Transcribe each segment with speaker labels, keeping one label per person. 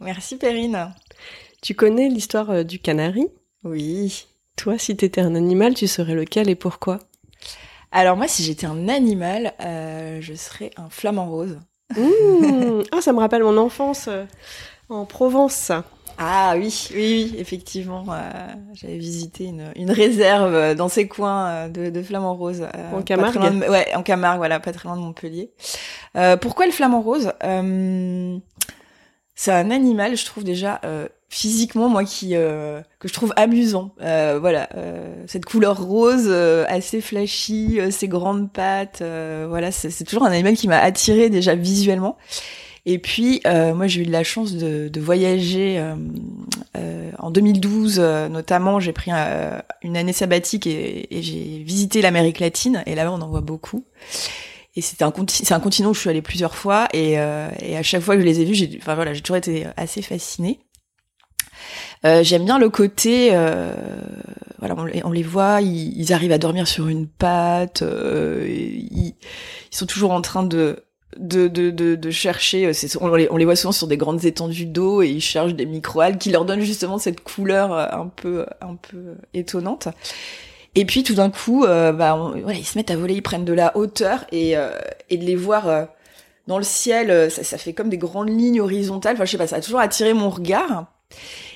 Speaker 1: Merci Perrine.
Speaker 2: Tu connais l'histoire euh, du canari?
Speaker 1: Oui.
Speaker 2: Toi, si t'étais un animal, tu serais lequel et pourquoi?
Speaker 1: Alors moi, si j'étais un animal, euh, je serais un flamant rose.
Speaker 2: Mmh. Ah, ça me rappelle mon enfance euh, en Provence.
Speaker 1: Ah oui, oui, oui, effectivement. J'avais visité une, une, réserve dans ces coins de, de flamant rose.
Speaker 2: en Camargue
Speaker 1: de, Ouais, en Camargue, voilà, pas très loin de Montpellier. pourquoi le flamant rose? C'est un animal, je trouve déjà euh, physiquement moi qui euh, que je trouve amusant. Euh, voilà, euh, cette couleur rose euh, assez flashy, ces grandes pattes, voilà, c'est toujours un animal qui m'a attiré déjà visuellement. Et puis moi j'ai eu de la chance de, de voyager en 2012 notamment. J'ai pris une année sabbatique et, et j'ai visité l'Amérique latine et là-bas on en voit beaucoup. Et c'était un c'est un continent où je suis allée plusieurs fois et, euh, et à chaque fois que je les ai vus, j'ai enfin voilà, j'ai toujours été assez fascinée. Euh, J'aime bien le côté, euh, voilà, on les, voit, ils, arrivent à dormir sur une patte, euh, ils, ils, sont toujours en train de de, de, de, chercher, on les, on les voit souvent sur des grandes étendues d'eau et ils cherchent des microalgues qui leur donnent justement cette couleur un peu un peu étonnante. Et puis tout d'un coup, euh, bah, voilà, ils se mettent à voler, ils prennent de la hauteur et, euh, et de les voir euh, dans le ciel, ça, ça, fait comme des grandes lignes horizontales. Enfin, je sais pas, ça a toujours attiré mon regard.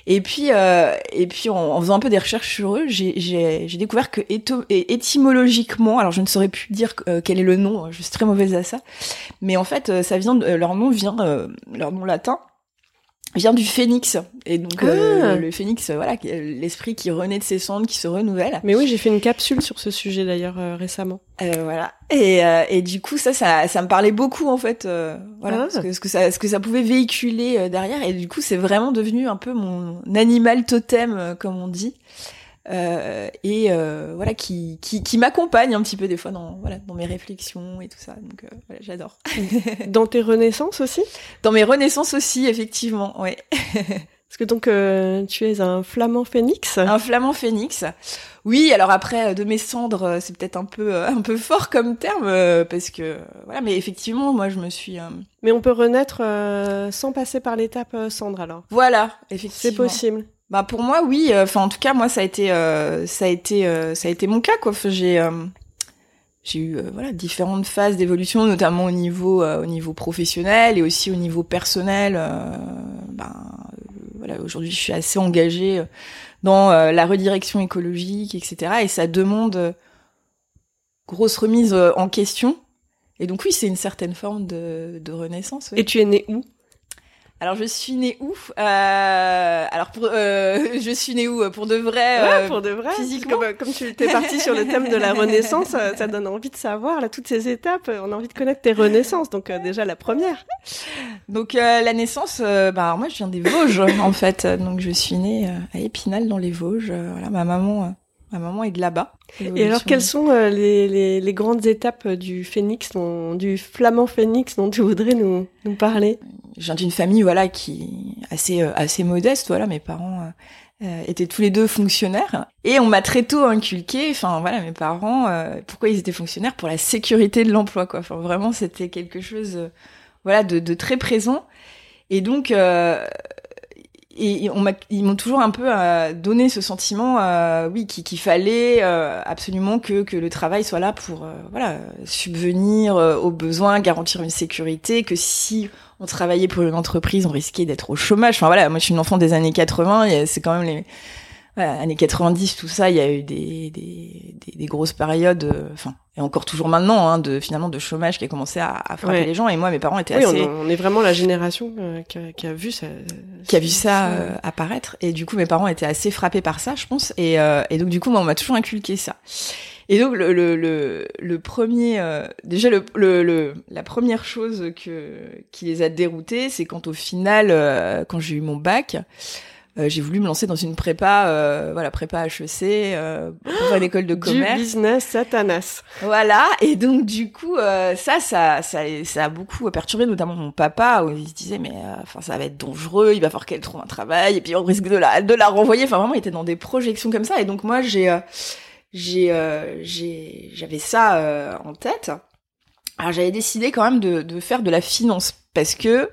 Speaker 1: Et puis, et puis en, en, faisant un peu des recherches sur eux, j'ai découvert que étymologiquement, alors je ne saurais plus dire quel est le nom, je suis très mauvaise à ça, mais en fait, ça vient, leur nom vient, leur nom latin vient du phénix. Et donc euh, ah. le phénix voilà l'esprit qui renaît de ses cendres qui se renouvelle.
Speaker 2: Mais oui j'ai fait une capsule sur ce sujet d'ailleurs euh, récemment.
Speaker 1: Euh, voilà. Et, euh, et du coup ça, ça ça me parlait beaucoup en fait voilà ah. ce, que, ce, que, ça ce que ça pouvait véhiculer derrière. Et du coup c'est vraiment devenu un peu mon animal totem comme on dit euh, et euh, voilà qui qui, qui m'accompagne un petit peu des fois dans voilà dans mes réflexions et tout ça. Donc euh, voilà, j'adore.
Speaker 2: Dans tes renaissances aussi?
Speaker 1: Dans mes renaissances aussi effectivement ouais.
Speaker 2: Parce que donc euh, tu es un flamand phénix.
Speaker 1: Un flamand phénix. Oui alors après de mes cendres c'est peut-être un peu un peu fort comme terme parce que voilà mais effectivement moi je me suis
Speaker 2: mais on peut renaître sans passer par l'étape cendre alors?
Speaker 1: Voilà effectivement.
Speaker 2: c'est possible
Speaker 1: bah pour moi oui, euh, enfin en tout cas moi ça a été euh, ça a été euh, ça a été mon cas quoi. J'ai j'ai eu voilà différentes phases d'évolution notamment au niveau au niveau professionnel et aussi au niveau personnel. ben voilà aujourd'hui je suis assez engagée dans la redirection écologique etc. Et ça demande grosse remise en question. Et donc oui c'est une certaine forme de, de renaissance.
Speaker 2: Et tu es née où?
Speaker 1: Alors je suis née où euh, Alors pour, euh, je suis née où Pour de vrai
Speaker 2: euh, Pour de vrai. Physiquement. Comme, comme tu étais partie sur le thème de la Renaissance, ça donne envie de savoir là toutes ces étapes. On a envie de connaître tes renaissances. Donc déjà la première.
Speaker 1: Donc la naissance, bah moi je viens des Vosges en fait. Donc je suis née à Épinal dans les Vosges. voilà ma maman Ma maman est de là-bas.
Speaker 2: Et alors, quelles sont euh, les, les, les, grandes étapes du phénix, dont, du flamand phénix dont tu voudrais nous, nous parler?
Speaker 1: Je viens d'une famille, voilà, qui assez euh, assez modeste. Voilà, mes parents euh, étaient tous les deux fonctionnaires et on m'a très tôt inculqué. Enfin, voilà, mes parents, pourquoi ils étaient fonctionnaires? Pour la sécurité de l'emploi, quoi. Enfin, vraiment, c'était quelque chose, voilà, de, de, très présent. Et donc et on ils m'ont toujours un peu euh, donné ce sentiment, euh, oui, qu'il fallait euh, absolument que, que le travail soit là pour, voilà, subvenir aux besoins, garantir une sécurité, que si on travaillait pour une entreprise, on risquait d'être au chômage. Enfin voilà, moi je suis une enfant des années 80, c'est quand même les voilà, années 90, tout ça, il y a eu des, des, des, des grosses périodes, euh, enfin, et encore toujours maintenant, hein, de finalement de chômage qui a commencé à, à frapper les gens. Et moi, mes parents étaient
Speaker 2: assez. On, on, est vraiment la génération euh, qui, a, qui, a, vu ça.
Speaker 1: Qui a vu ça euh, apparaître. Et du coup, mes parents étaient assez frappés par ça, je pense. Et, et donc, du coup, moi, on m'a toujours inculqué ça. Et donc, le, le, le, le premier, déjà, le, le, la première chose que qui les a déroutés, c'est quand au final, quand j'ai eu mon bac. Euh, j'ai voulu me lancer dans une prépa, euh, voilà, prépa HEC, euh, pour une école de commerce.
Speaker 2: Du business satanas.
Speaker 1: Voilà, et donc du coup, euh, ça, ça, ça, ça a beaucoup perturbé notamment mon papa, où il se disait, mais enfin, ça va être dangereux, il va falloir qu'elle trouve un travail, et puis on risque de la, de la renvoyer. Enfin, vraiment, il était dans des projections comme ça, et donc moi, j'ai, j'ai, j'ai, j'avais ça en tête. Alors, j'avais décidé quand même de, de faire de la finance parce que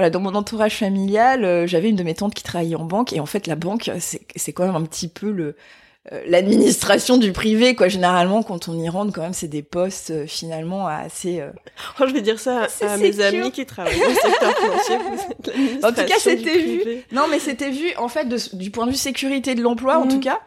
Speaker 1: voilà, dans mon entourage familial, euh, j'avais une de mes tantes qui travaillait en banque et en fait la banque c'est quand même un petit peu le euh, l'administration du privé quoi. Généralement quand on y rentre quand même c'est des postes euh, finalement assez
Speaker 2: oh, je vais dire ça à, mes amis qui travaillent dans le secteur financier.
Speaker 1: En tout cas c'était vu. non mais c'était vu en fait du point de vue sécurité de l'emploi en mhm. tout cas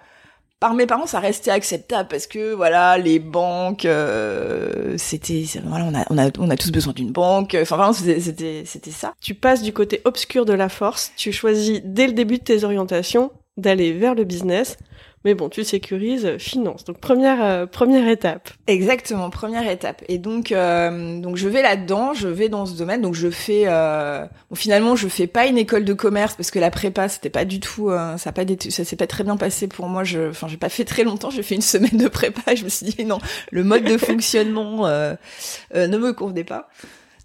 Speaker 1: par mes parents, ça restait acceptable parce que voilà, les banques, euh, c'était voilà, on a, tous besoin d'une banque. Enfin vraiment, c'était c'était ça.
Speaker 2: Tu passes du côté obscur de la force. Tu choisis dès le début de tes orientations d'aller vers le business mais bon, tu sécurises euh, finance. Donc première euh, première étape.
Speaker 1: Exactement, première étape. Et donc euh, donc je vais là-dedans, je vais dans ce domaine. Donc je fais bon, finalement je fais pas une école de commerce parce que la prépa c'était pas du tout ça a pas ça s'est pas très bien passé pour moi. Je enfin j'ai pas fait très longtemps. J'ai fait une semaine de prépa et je me suis dit non, le mode de fonctionnement ne me convenait pas.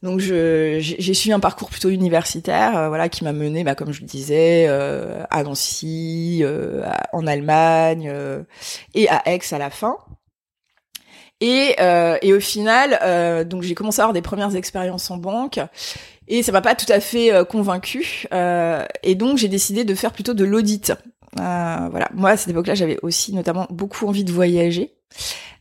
Speaker 1: Donc j'ai suivi un parcours plutôt universitaire, euh, voilà, qui m'a mené, bah, comme je le disais, euh, à Nancy, euh, en Allemagne et à Aix à la fin. Et, et au final, donc j'ai commencé à avoir des premières expériences en banque et ça m'a pas tout à fait convaincu. et donc j'ai décidé de faire plutôt de l'audit. voilà, moi à cette époque-là, j'avais aussi notamment beaucoup envie de voyager.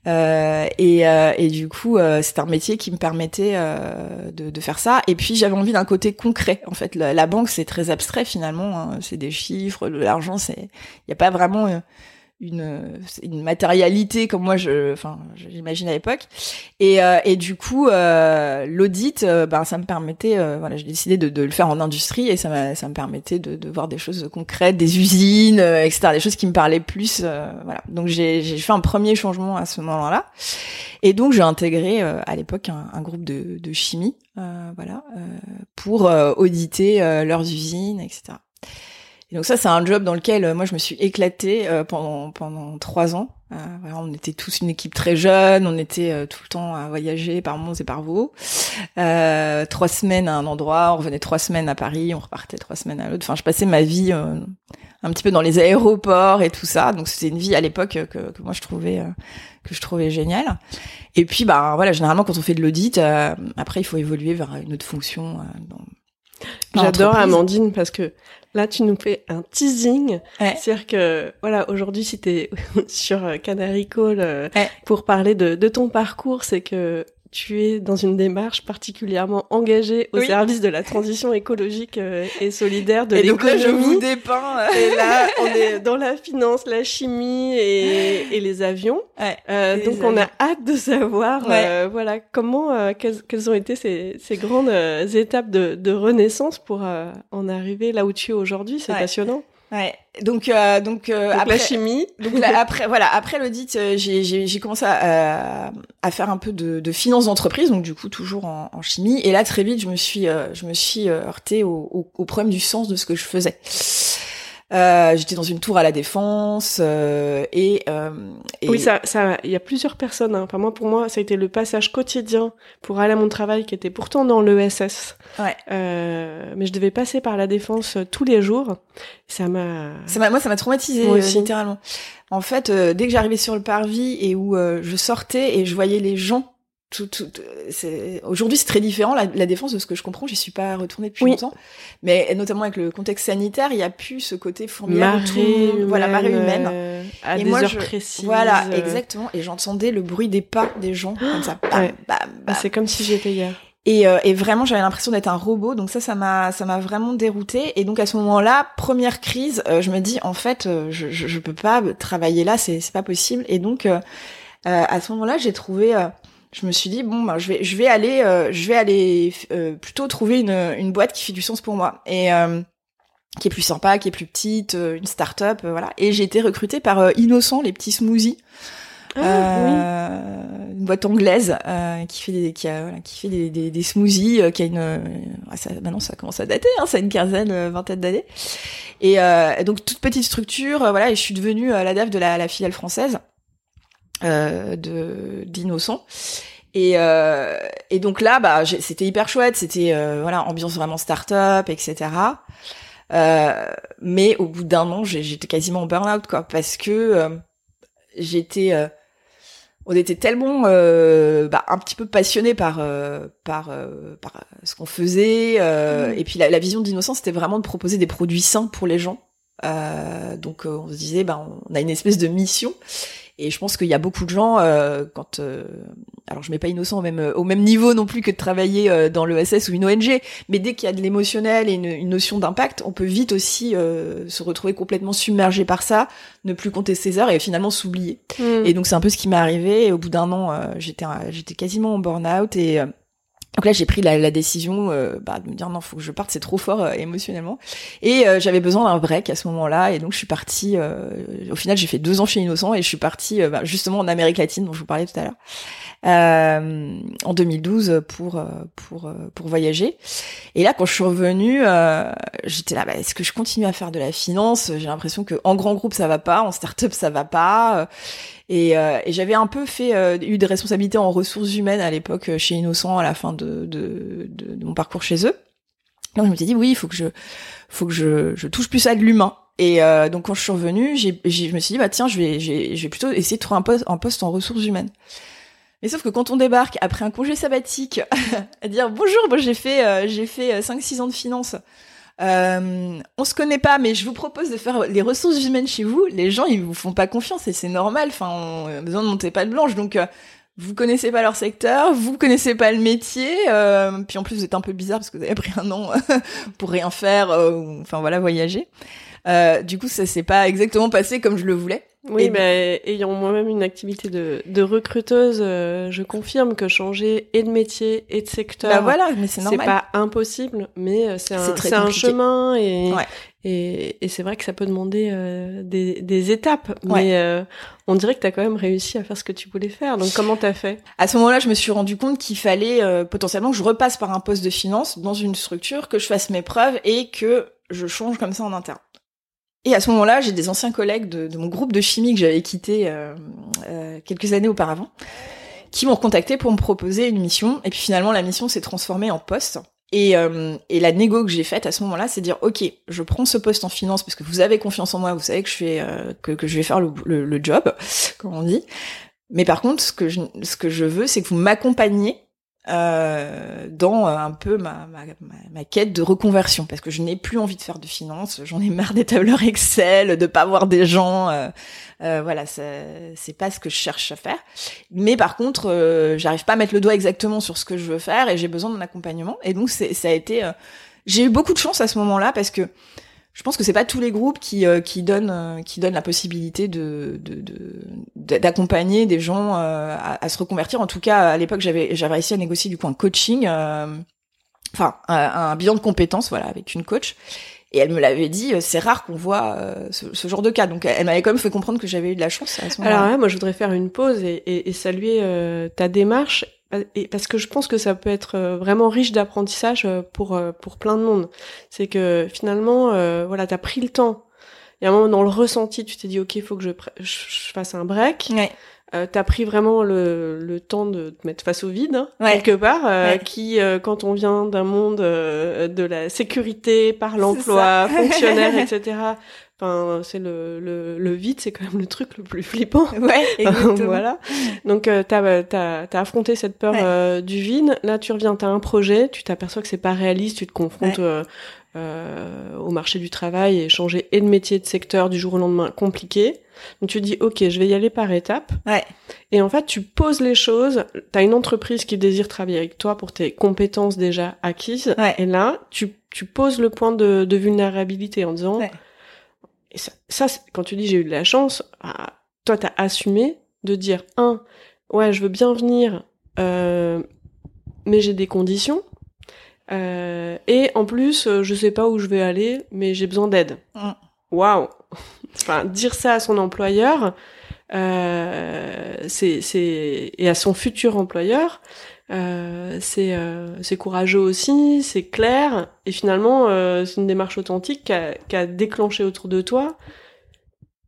Speaker 1: Euh, et, euh, et, du coup, euh, c'est un métier qui me permettait euh, de, faire ça. Et puis, j'avais envie d'un côté concret. En fait, la, banque, c'est très abstrait finalement. Hein. C'est des chiffres, l'argent. C'est, il n'y a pas vraiment une, une matérialité comme moi je enfin j'imagine à l'époque. Et, euh, et du coup euh, l'audit euh, ben ça me permettait euh, voilà j'ai décidé de, de, le faire en industrie et ça ça me permettait de, de voir des choses concrètes des usines etc des choses qui me parlaient plus voilà. Donc j'ai j'ai fait un premier changement à ce moment là et donc j'ai intégré à l'époque un, un, groupe de, de chimie voilà pour auditer leurs usines etc et donc ça, c'est un job dans lequel euh, moi je me suis éclatée euh, pendant pendant trois ans. Euh, voilà, on était tous une équipe très jeune, on était tout le temps à voyager par Mons et par Vaux. trois semaines à un endroit, on revenait trois semaines à Paris, on repartait trois semaines à l'autre. Enfin, je passais ma vie un petit peu dans les aéroports et tout ça. Donc c'était une vie à l'époque que, que moi je trouvais que je trouvais géniale. Et puis bah voilà, généralement quand on fait de l'audit, après il faut évoluer vers une autre fonction. Dans,
Speaker 2: J'adore Amandine parce que là tu nous fais un teasing. C'est-à-dire que voilà, aujourd'hui si tu es sur Canary Call euh, pour parler de, de ton parcours, c'est que tu es dans une démarche particulièrement engagée au service de la transition écologique euh, et solidaire de l'économie. Et donc là,
Speaker 1: je vous dépeins.
Speaker 2: Euh. Et là, on est dans la finance, la chimie et, et les avions. Ouais, euh, donc on a hâte de savoir, euh, voilà, comment, euh, quelles, quelles, ont été ces, ces grandes étapes de, de, renaissance pour en arriver là où tu es aujourd'hui. C'est passionnant.
Speaker 1: Ouais. Donc euh, donc,
Speaker 2: euh,
Speaker 1: après
Speaker 2: la chimie.
Speaker 1: Donc après voilà après l'audit euh, j'ai j'ai commencé à, à faire un peu de, de finance d'entreprise donc du coup toujours en, en, chimie et là très vite je me suis euh, je me suis heurtée au, au, au, problème du sens de ce que je faisais. Euh, j'étais dans une tour à la défense euh, et, euh, et,
Speaker 2: oui ça ça il y a plusieurs personnes hein. enfin moi pour moi ça a été le passage quotidien pour aller à mon travail qui était pourtant dans l'ESS ouais. Euh, mais je devais passer par la défense tous les jours ça m'a
Speaker 1: ça moi ça m'a traumatisé littéralement en fait dès que j'arrivais sur le parvis et où je sortais et je voyais les gens tout, tout, c'est aujourd'hui c'est très différent la, la, défense de ce que je comprends. J'y suis pas retournée depuis longtemps, mais notamment avec le contexte sanitaire, il y a plus ce côté formidable.
Speaker 2: Marée
Speaker 1: voilà, marée humaine.
Speaker 2: Euh, à
Speaker 1: et
Speaker 2: des
Speaker 1: moi,
Speaker 2: heures
Speaker 1: je-
Speaker 2: précises.
Speaker 1: Voilà,
Speaker 2: euh,
Speaker 1: exactement. Et j'entendais le bruit des pas des gens comme ça. Bam,
Speaker 2: Ouais.
Speaker 1: bam,
Speaker 2: bah,
Speaker 1: bam.
Speaker 2: c'est comme si j'étais hier.
Speaker 1: Et, euh, et vraiment, j'avais l'impression d'être un robot. Donc ça, ça m'a, ça m'a vraiment dérouté. Et donc à ce moment-là, première crise, euh, je me dis en fait, euh, je, je, je peux pas travailler là, c'est, c'est pas possible. Et donc euh, euh, à ce moment-là, j'ai trouvé, euh, je me suis dit bon, ben, je vais, je vais aller, euh, je vais aller euh, plutôt trouver une, une boîte qui fait du sens pour moi. Et euh, qui est plus sympa, qui est plus petite, euh, une start-up, euh, voilà. Et j'ai été recrutée par euh, Innocent, les petits smoothies.
Speaker 2: Ah,
Speaker 1: Euh, une boîte anglaise euh, qui fait des qui, a, voilà, qui fait des, des, des smoothies euh, qui a une ça, maintenant ça commence à dater hein, ça a une quinzaine vingtaine d'années et euh, donc toute petite structure voilà et je suis devenue la DAF de la, la filiale française de d'innocent et, euh, et donc là bah c'était hyper chouette c'était euh, voilà ambiance vraiment start-up etc euh, mais au bout d'un an j'étais quasiment en burn-out quoi parce que euh, j'étais euh, on était tellement euh, bah, un petit peu passionnés par euh, par euh, par ce qu'on faisait euh,
Speaker 2: Mhm.
Speaker 1: et puis la, la vision d'innocence c'était vraiment de proposer des produits sains pour les gens. Euh, donc euh, on se disait bah on a une espèce de mission et je pense qu'il y a beaucoup de gens euh, quand euh, alors je mets pas innocent au même au même niveau non plus que de travailler euh, dans l'ESS ou une ONG mais dès qu'il y a de l'émotionnel et une, une notion d'impact on peut vite aussi euh, se retrouver complètement submergé par ça ne plus compter ses heures et finalement s'oublier
Speaker 2: Hmm.
Speaker 1: et donc c'est un peu ce qui m'est arrivé. Et au bout d'un an, euh, j'étais j'étais quasiment en burn-out et euh, donc là j'ai pris la, la décision euh, bah, de me dire non faut que je parte, c'est trop fort euh, émotionnellement. Et euh, j'avais besoin d'un break à ce moment-là et donc je suis partie. euh, au final j'ai fait deux ans chez Innocent et je suis partie euh, bah, justement en Amérique latine dont je vous parlais tout à l'heure. En 2012 pour pour pour voyager et là quand je suis revenue j'étais là bah, est-ce que je continue à faire de la finance? J'ai l'impression que en grand groupe ça va pas en start-up ça va pas et, euh, et j'avais un peu fait euh, eu des responsabilités en ressources humaines à l'époque euh, chez Innocent à la fin de, de, de, mon parcours chez eux. Donc je me suis dit oui, il faut que je faut que je, je touche plus à de l'humain. Et euh, donc quand je suis revenue, j'ai, j'ai- je me suis dit bah tiens, je vais je vais plutôt essayer de trouver un poste un poste en ressources humaines. Mais sauf que quand on débarque après un congé sabbatique, à dire bonjour, moi j'ai fait euh, j'ai fait 5 6 ans de finance. Euh, on se connaît pas, mais je vous propose de faire les ressources humaines chez vous. Les gens, ils vous font pas confiance et c'est normal. Enfin, on a besoin de monter pas de blanche. Donc, euh, vous connaissez pas leur secteur, vous connaissez pas le métier. euh, puis en plus, vous êtes un peu bizarre parce que vous avez pris un an pour rien faire. euh, enfin voilà, voyager. Euh, du coup, ça s'est pas exactement passé comme je le voulais.
Speaker 2: Oui,
Speaker 1: Et-
Speaker 2: bah, ayant moi-même une activité de, de recruteuse, euh, je confirme que changer et de métier et de secteur,
Speaker 1: Bah voilà, mais c'est
Speaker 2: pas impossible, mais euh, c'est un, c'est chemin et,
Speaker 1: Ouais.
Speaker 2: et, et c'est vrai que ça peut demander euh, des, des étapes,
Speaker 1: Ouais.
Speaker 2: mais euh, on dirait que t'as quand même réussi à faire ce que tu voulais faire. Donc comment t'as fait?
Speaker 1: À ce moment-là, je me suis rendu compte qu'il fallait euh, potentiellement que je repasse par un poste de finance dans une structure, que je fasse mes preuves et que je change comme ça en interne. Et à ce moment-là, j'ai des anciens collègues de, de mon groupe de chimie que j'avais quitté euh, euh, quelques années auparavant, qui m'ont contacté pour me proposer une mission. Et puis finalement, la mission s'est transformée en poste. Et, euh, et la négo que j'ai faite à ce moment-là, c'est dire ok, je prends ce poste en finance parce que vous avez confiance en moi, vous savez que je fais euh, que, que je vais faire le, le, le job, comme on dit. Mais par contre, ce que je, ce que je veux, c'est que vous m'accompagniez euh, dans euh, un peu ma, ma, ma, quête de reconversion, parce que je n'ai plus envie de faire de finance, j'en ai marre des tableurs Excel, de pas voir des gens, euh, euh, voilà, c'est pas ce que je cherche à faire. Mais par contre, euh, j'arrive pas à mettre le doigt exactement sur ce que je veux faire et j'ai besoin d'un accompagnement. Et donc, ça a été, j'ai eu beaucoup de chance à ce moment-là parce que je pense que c'est pas tous les groupes qui euh, qui donnent euh, qui donnent la possibilité de de- de- de- d'accompagner des gens euh, à, se reconvertir. En tout cas, à l'époque, j'avais j'avais réussi à négocier du coup un coaching, euh, enfin un, bilan de compétences, voilà, avec une coach. Et elle me l'avait dit, euh, c'est rare qu'on voit euh, ce, genre de cas. Donc, elle m'avait quand même fait comprendre que j'avais eu de la chance à ce.
Speaker 2: Alors là, moi, je voudrais faire une pause et, saluer ta démarche, et, parce que je pense que ça peut être euh, vraiment riche d'apprentissage euh, pour euh, pour plein de monde. C'est que finalement, euh, voilà, t'as pris le temps. Il y a un moment dans le ressenti, tu t'es dit, ok, il faut que je, je, je fasse un break.
Speaker 1: Ouais.
Speaker 2: Euh, t'as pris vraiment le, le temps de te mettre face au vide, hein,
Speaker 1: Ouais.
Speaker 2: quelque part, euh,
Speaker 1: Ouais.
Speaker 2: qui, euh, quand on vient d'un monde euh, de la sécurité par l'emploi, fonctionnaire, etc., Enfin, c'est le, le, le vide, c'est quand même le truc le plus flippant.
Speaker 1: Ouais, exactement.
Speaker 2: voilà. Donc, euh, t'as, t'as, t'as affronté cette peur
Speaker 1: Ouais.
Speaker 2: euh, du vide. Là, tu reviens, t'as un projet, tu t'aperçois que c'est pas réaliste, tu te confrontes
Speaker 1: Ouais.
Speaker 2: euh, euh, au marché du travail et changer et de métier, de secteur du jour au lendemain, compliqué. Donc, tu dis, ok, je vais y aller par étapes.
Speaker 1: Ouais.
Speaker 2: Et en fait, tu poses les choses. T'as une entreprise qui désire travailler avec toi pour tes compétences déjà acquises.
Speaker 1: Ouais.
Speaker 2: Et là, tu, tu poses le point de, de vulnérabilité en disant,
Speaker 1: Ouais.
Speaker 2: Et ça, quand tu dis j'ai eu de la chance, ah, toi, t'as assumé de dire, un, ouais, je veux bien venir, euh, mais j'ai des conditions. Euh, et en plus, euh, je sais pas où je vais aller, mais j'ai besoin d'aide.
Speaker 1: Mm.
Speaker 2: Waouh Enfin, dire ça à son employeur, euh, c'est, c'est et à son futur employeur, euh, c'est, euh, c'est courageux aussi, c'est clair, et finalement, euh, c'est une démarche authentique qui a, a déclenché autour de toi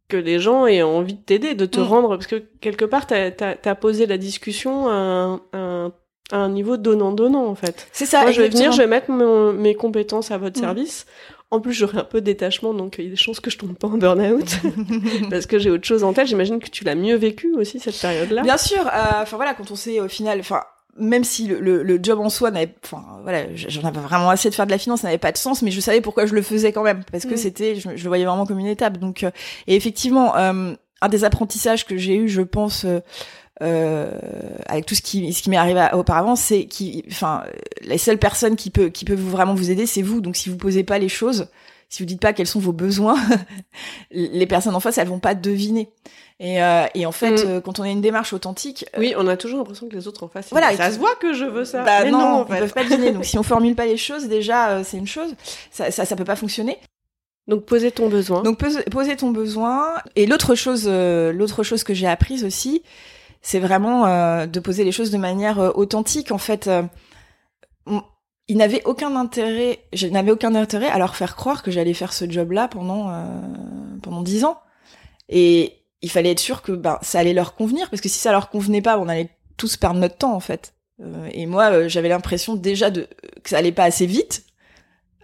Speaker 2: que les gens aient envie de t'aider, de te
Speaker 1: Mm.
Speaker 2: rendre, parce que quelque part, t'as, t'as posé la discussion à un, à un, niveau donnant-donnant, en fait.
Speaker 1: C'est ça.
Speaker 2: Moi, je vais venir, je vais mettre mon- mes compétences à votre
Speaker 1: Mm.
Speaker 2: service. En plus, j'aurai un peu de détachement, donc il y a des chances que je tombe pas en burn-out, parce que j'ai autre chose en tête. J'imagine que tu l'as mieux vécu aussi, cette période-là.
Speaker 1: Bien sûr. euh, Enfin voilà, quand on sait au final, enfin même si le, le, le job en soi n'avait, enfin voilà, j'en avais vraiment assez de faire de la finance, ça n'avait pas de sens, mais je savais pourquoi je le faisais quand même, parce que
Speaker 2: Mm.
Speaker 1: c'était, je, je le voyais vraiment comme une étape. Donc euh, et effectivement, euh, un des apprentissages que j'ai eu, je pense. euh, euh, avec tout ce qui ce qui m'est arrivé auparavant, c'est qui, enfin, les seules personnes qui peut qui vous- vraiment vous aider, c'est vous. Donc si vous posez pas les choses, si vous dites pas quels sont vos besoins, les personnes en face elles vont pas deviner. Et, euh, et en fait,
Speaker 2: Mm.
Speaker 1: euh, quand on a une démarche authentique, euh,
Speaker 2: Oui, on a toujours l'impression que les autres en face, ils
Speaker 1: Voilà,
Speaker 2: ça se voit que je veux ça.
Speaker 1: bah
Speaker 2: Mais
Speaker 1: non,
Speaker 2: non, en
Speaker 1: ils
Speaker 2: fait.
Speaker 1: peuvent pas deviner. Donc si on formule pas les choses, déjà euh, c'est une chose, ça, ça ça peut pas fonctionner.
Speaker 2: Donc, poser ton besoin.
Speaker 1: Donc pose- poser ton besoin. Et l'autre chose, euh, l'autre chose que j'ai apprise aussi, c'est vraiment de poser les choses de manière authentique. En fait, il n'avait aucun intérêt, je n'avais aucun intérêt à leur faire croire que j'allais faire ce job-là pendant euh, pendant dix ans. Et il fallait être sûr que ben ça allait leur convenir, parce que si ça leur convenait pas, on allait tous perdre notre temps en fait. Euh, et moi, euh, j'avais l'impression déjà de que ça allait pas assez vite.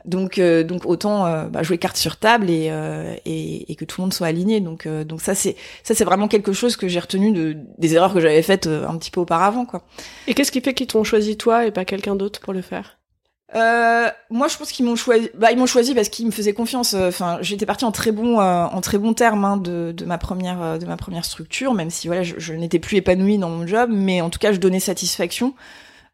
Speaker 1: Donc, euh, donc autant euh, bah, jouer carte sur table et, euh, et, et que tout le monde soit aligné. Donc, euh, donc ça c'est ça c'est vraiment quelque chose que j'ai retenu de des erreurs que j'avais faites euh, un petit peu auparavant, quoi.
Speaker 2: Et qu'est-ce qui fait qu'ils t'ont choisi toi et pas quelqu'un d'autre pour le faire?
Speaker 1: Euh, moi, je pense qu'ils m'ont choisi. Bah, ils m'ont choisi parce qu'ils me faisaient confiance. Enfin, j'étais partie en très bon, euh, en très bon terme hein, de, de ma première, euh, de ma première structure, même si voilà, je, je n'étais plus épanouie dans mon job, mais en tout cas, je donnais satisfaction.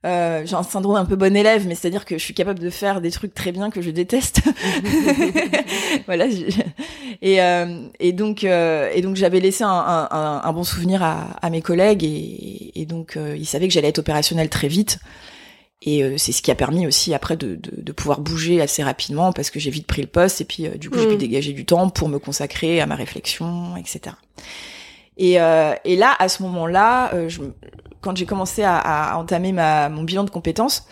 Speaker 1: Euh, j'ai un syndrome un peu bon élève, mais c'est-à-dire que je suis capable de faire des trucs très bien que je déteste. voilà. j'ai- Et, euh, et donc, euh, et donc, j'avais laissé un, un, un- un bon souvenir à, à mes collègues, et, et donc, euh, ils savaient que j'allais être opérationnelle très vite. Et euh, c'est ce qui a permis aussi après de, de, de pouvoir bouger assez rapidement parce que j'ai vite pris le poste et puis euh, du coup j'ai pu
Speaker 2: Mm.
Speaker 1: dégager du temps pour me consacrer à ma réflexion, etc. Et, euh, et là, à ce moment-là, euh, quand j'ai commencé à, à entamer ma, mon bilan de compétences,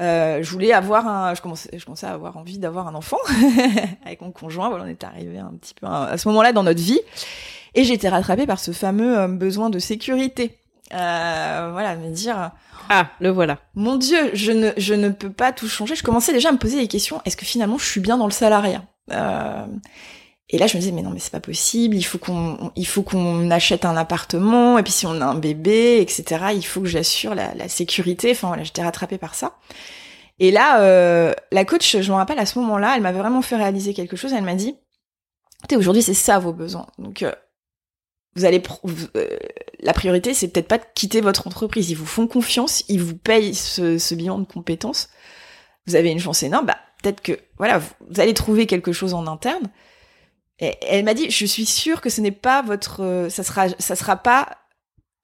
Speaker 1: euh, je voulais avoir un, je commençais, je commençais à avoir envie d'avoir un enfant avec mon conjoint. Voilà, on est arrivé un petit peu à, à ce moment-là dans notre vie, et j'ai été rattrapée par ce fameux euh, besoin de sécurité. Euh, voilà, me dire,
Speaker 2: Ah, le voilà.
Speaker 1: mon Dieu, je ne, je ne peux pas tout changer. Je commençais déjà à me poser des questions. Est-ce que finalement, je suis bien dans le salariat Euh, Et là, je me disais, mais non, mais c'est pas possible. Il faut qu'on, il faut qu'on achète un appartement. Et puis, si on a un bébé, etc., il faut que j'assure la, la sécurité. Enfin, voilà, j'étais rattrapée par ça. Et là, euh, la coach, je me rappelle à ce moment-là, elle m'avait vraiment fait réaliser quelque chose. Elle m'a dit, aujourd'hui, c'est ça vos besoins. Donc, euh, vous allez, euh, la priorité, c'est peut-être pas de quitter votre entreprise. Ils vous font confiance, ils vous payent ce, ce bilan de compétences. Vous avez une chance énorme. Bah, peut-être que, voilà, vous, vous allez trouver quelque chose en interne. Et elle m'a dit, je suis sûre que ce n'est pas votre, euh, ça sera, ça sera pas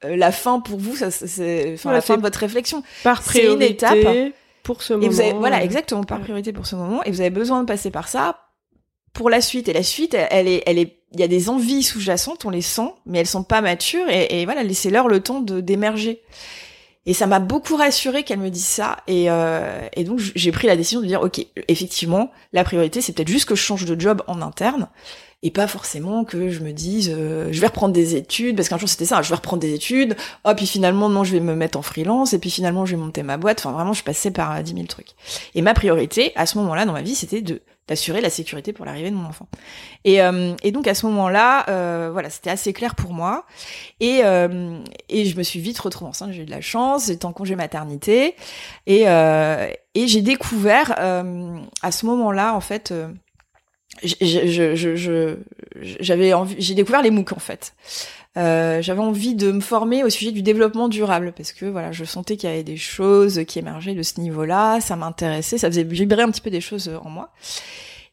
Speaker 1: euh, la fin pour vous, ça, c'est, enfin, la fin de votre réflexion.
Speaker 2: Par
Speaker 1: C'est une
Speaker 2: priorité
Speaker 1: étape.
Speaker 2: pour ce
Speaker 1: Et
Speaker 2: moment.
Speaker 1: vous avez, voilà, exactement, par priorité pour ce moment. Et vous avez besoin de passer par ça pour la suite. Et la suite, elle, elle est, elle est, il y a des envies sous-jacentes, on les sent, mais elles sont pas matures. Et, voilà, laissez-leur le temps de d'émerger. Et ça m'a beaucoup rassuré qu'elle me dise ça. Et, euh, et donc j'ai pris la décision de dire, ok, effectivement, la priorité, c'est peut-être juste que je change de job en interne. Et pas forcément que je me dise euh, je vais reprendre des études parce qu'un jour c'était ça je vais reprendre des études oh puis finalement non je vais me mettre en freelance et puis finalement je vais monter ma boîte. Enfin vraiment je passais par euh, dix mille trucs. Et ma priorité à ce moment-là dans ma vie c'était de d'assurer la sécurité pour l'arrivée de mon enfant. Et, euh, et donc à ce moment-là voilà c'était assez clair pour moi. Et et je me suis vite retrouvée enceinte j'ai eu de la chance j'étais en congé maternité. Et et j'ai découvert à ce moment-là en fait je, je, je, j'avais envie, j'ai découvert les MOOC en fait. Euh, j'avais envie de me former au sujet du développement durable parce que voilà, je sentais qu'il y avait des choses qui émergeaient de ce niveau-là, ça m'intéressait, ça faisait vibrer un petit peu des choses en moi.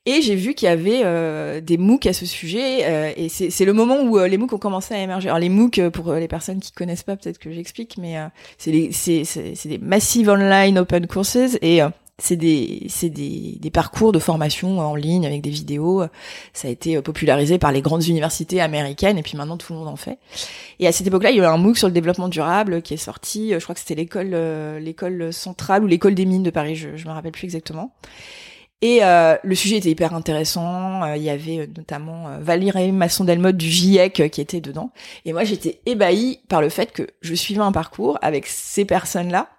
Speaker 1: Et j'ai vu qu'il y avait euh, des MOOC à ce sujet, euh, et c'est le moment où euh, les MOOC ont commencé à émerger. Alors les MOOC, euh, pour les personnes qui connaissent pas, peut-être que j'explique, mais c'est des Massive Online Open Courses, et c'est des, des, des, parcours de formation en ligne avec des vidéos. Ça a été popularisé par les grandes universités américaines et puis maintenant tout le monde en fait. Et à cette époque-là, il y a eu un MOOC sur le développement durable qui est sorti. Je crois que c'était l'école, euh, l'école centrale ou l'école des mines de Paris. Je, je me rappelle plus exactement. Et euh, le sujet était hyper intéressant. Euh, il y avait notamment Valérie Masson-Delmotte du GIEC qui était dedans. Et moi, j'étais ébahie par le fait que je suivais un parcours avec ces personnes-là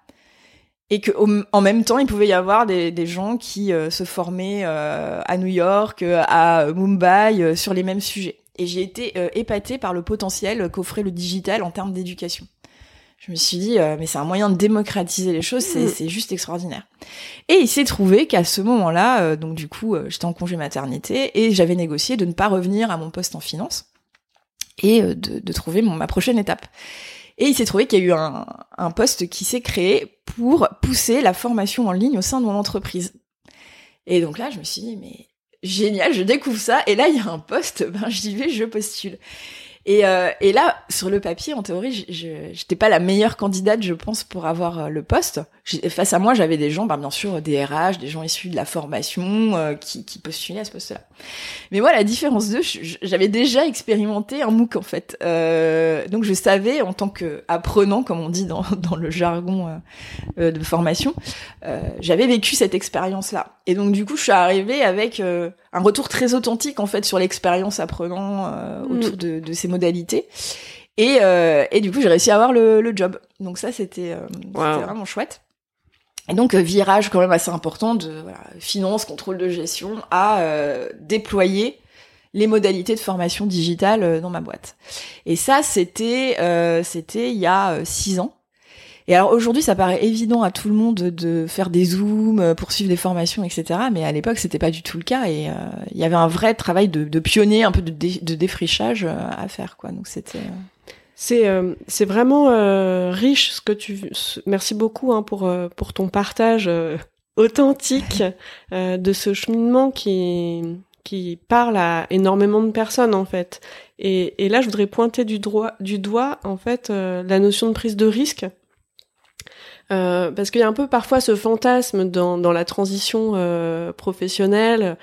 Speaker 1: et que en même temps il pouvait y avoir des, des gens qui euh, se formaient euh, à New York, euh, à Mumbai sur les mêmes sujets. Et j'ai été épatée par le potentiel qu'offrait le digital en termes d'éducation. Je me suis dit mais c'est un moyen de démocratiser les choses, c'est, mm. c'est juste extraordinaire. Et il s'est trouvé qu'à ce moment-là, donc du coup j'étais en congé maternité et j'avais négocié de ne pas revenir à mon poste en finance et de, de trouver mon, ma prochaine étape. Et il s'est trouvé qu'il y a eu un, poste qui s'est créé pour pousser la formation en ligne au sein de mon entreprise. Et donc là, je me suis dit, mais génial, je découvre ça. Et là, il y a un poste, ben j'y vais, je postule. Et, euh, et là, sur le papier, en théorie, je n'étais pas la meilleure candidate, je pense, pour avoir euh, le poste. Face à moi, j'avais des gens, ben, bien sûr, des RH, des gens issus de la formation, euh, qui, qui postulaient à ce poste-là. Mais moi, la différence d'eux, j'avais déjà expérimenté un MOOC, en fait. Euh, donc, je savais, en tant qu'apprenant, comme on dit dans, dans le jargon euh, de formation, j'avais vécu cette expérience-là. Et donc, du coup, je suis arrivée avec un retour très authentique, en fait, sur l'expérience apprenant mm. autour de, de ces modalités. Et, euh, et du coup, j'ai réussi à avoir le, le job. Donc ça, c'était euh, vraiment chouette. Et donc, euh, virage quand même assez important de voilà, finance, contrôle de gestion, à euh, déployer les modalités de formation digitale euh, dans ma boîte. Et ça, c'était c'était il y a six ans. Et alors aujourd'hui, ça paraît évident à tout le monde de faire des zooms, euh, poursuivre des formations, etc. Mais à l'époque, c'était pas du tout le cas et euh, il y avait un vrai travail de, de pionnier, un peu de, de défrichage euh, à faire, quoi. Donc c'était.
Speaker 2: C'est c'est vraiment riche ce que tu. Merci beaucoup hein, pour pour ton partage authentique de ce cheminement qui qui parle à énormément de personnes en fait. Et, et là, je voudrais pointer du, droit, du doigt en fait la notion de prise de risque euh, parce qu'il y a un peu parfois ce fantasme dans, dans la transition euh, professionnelle.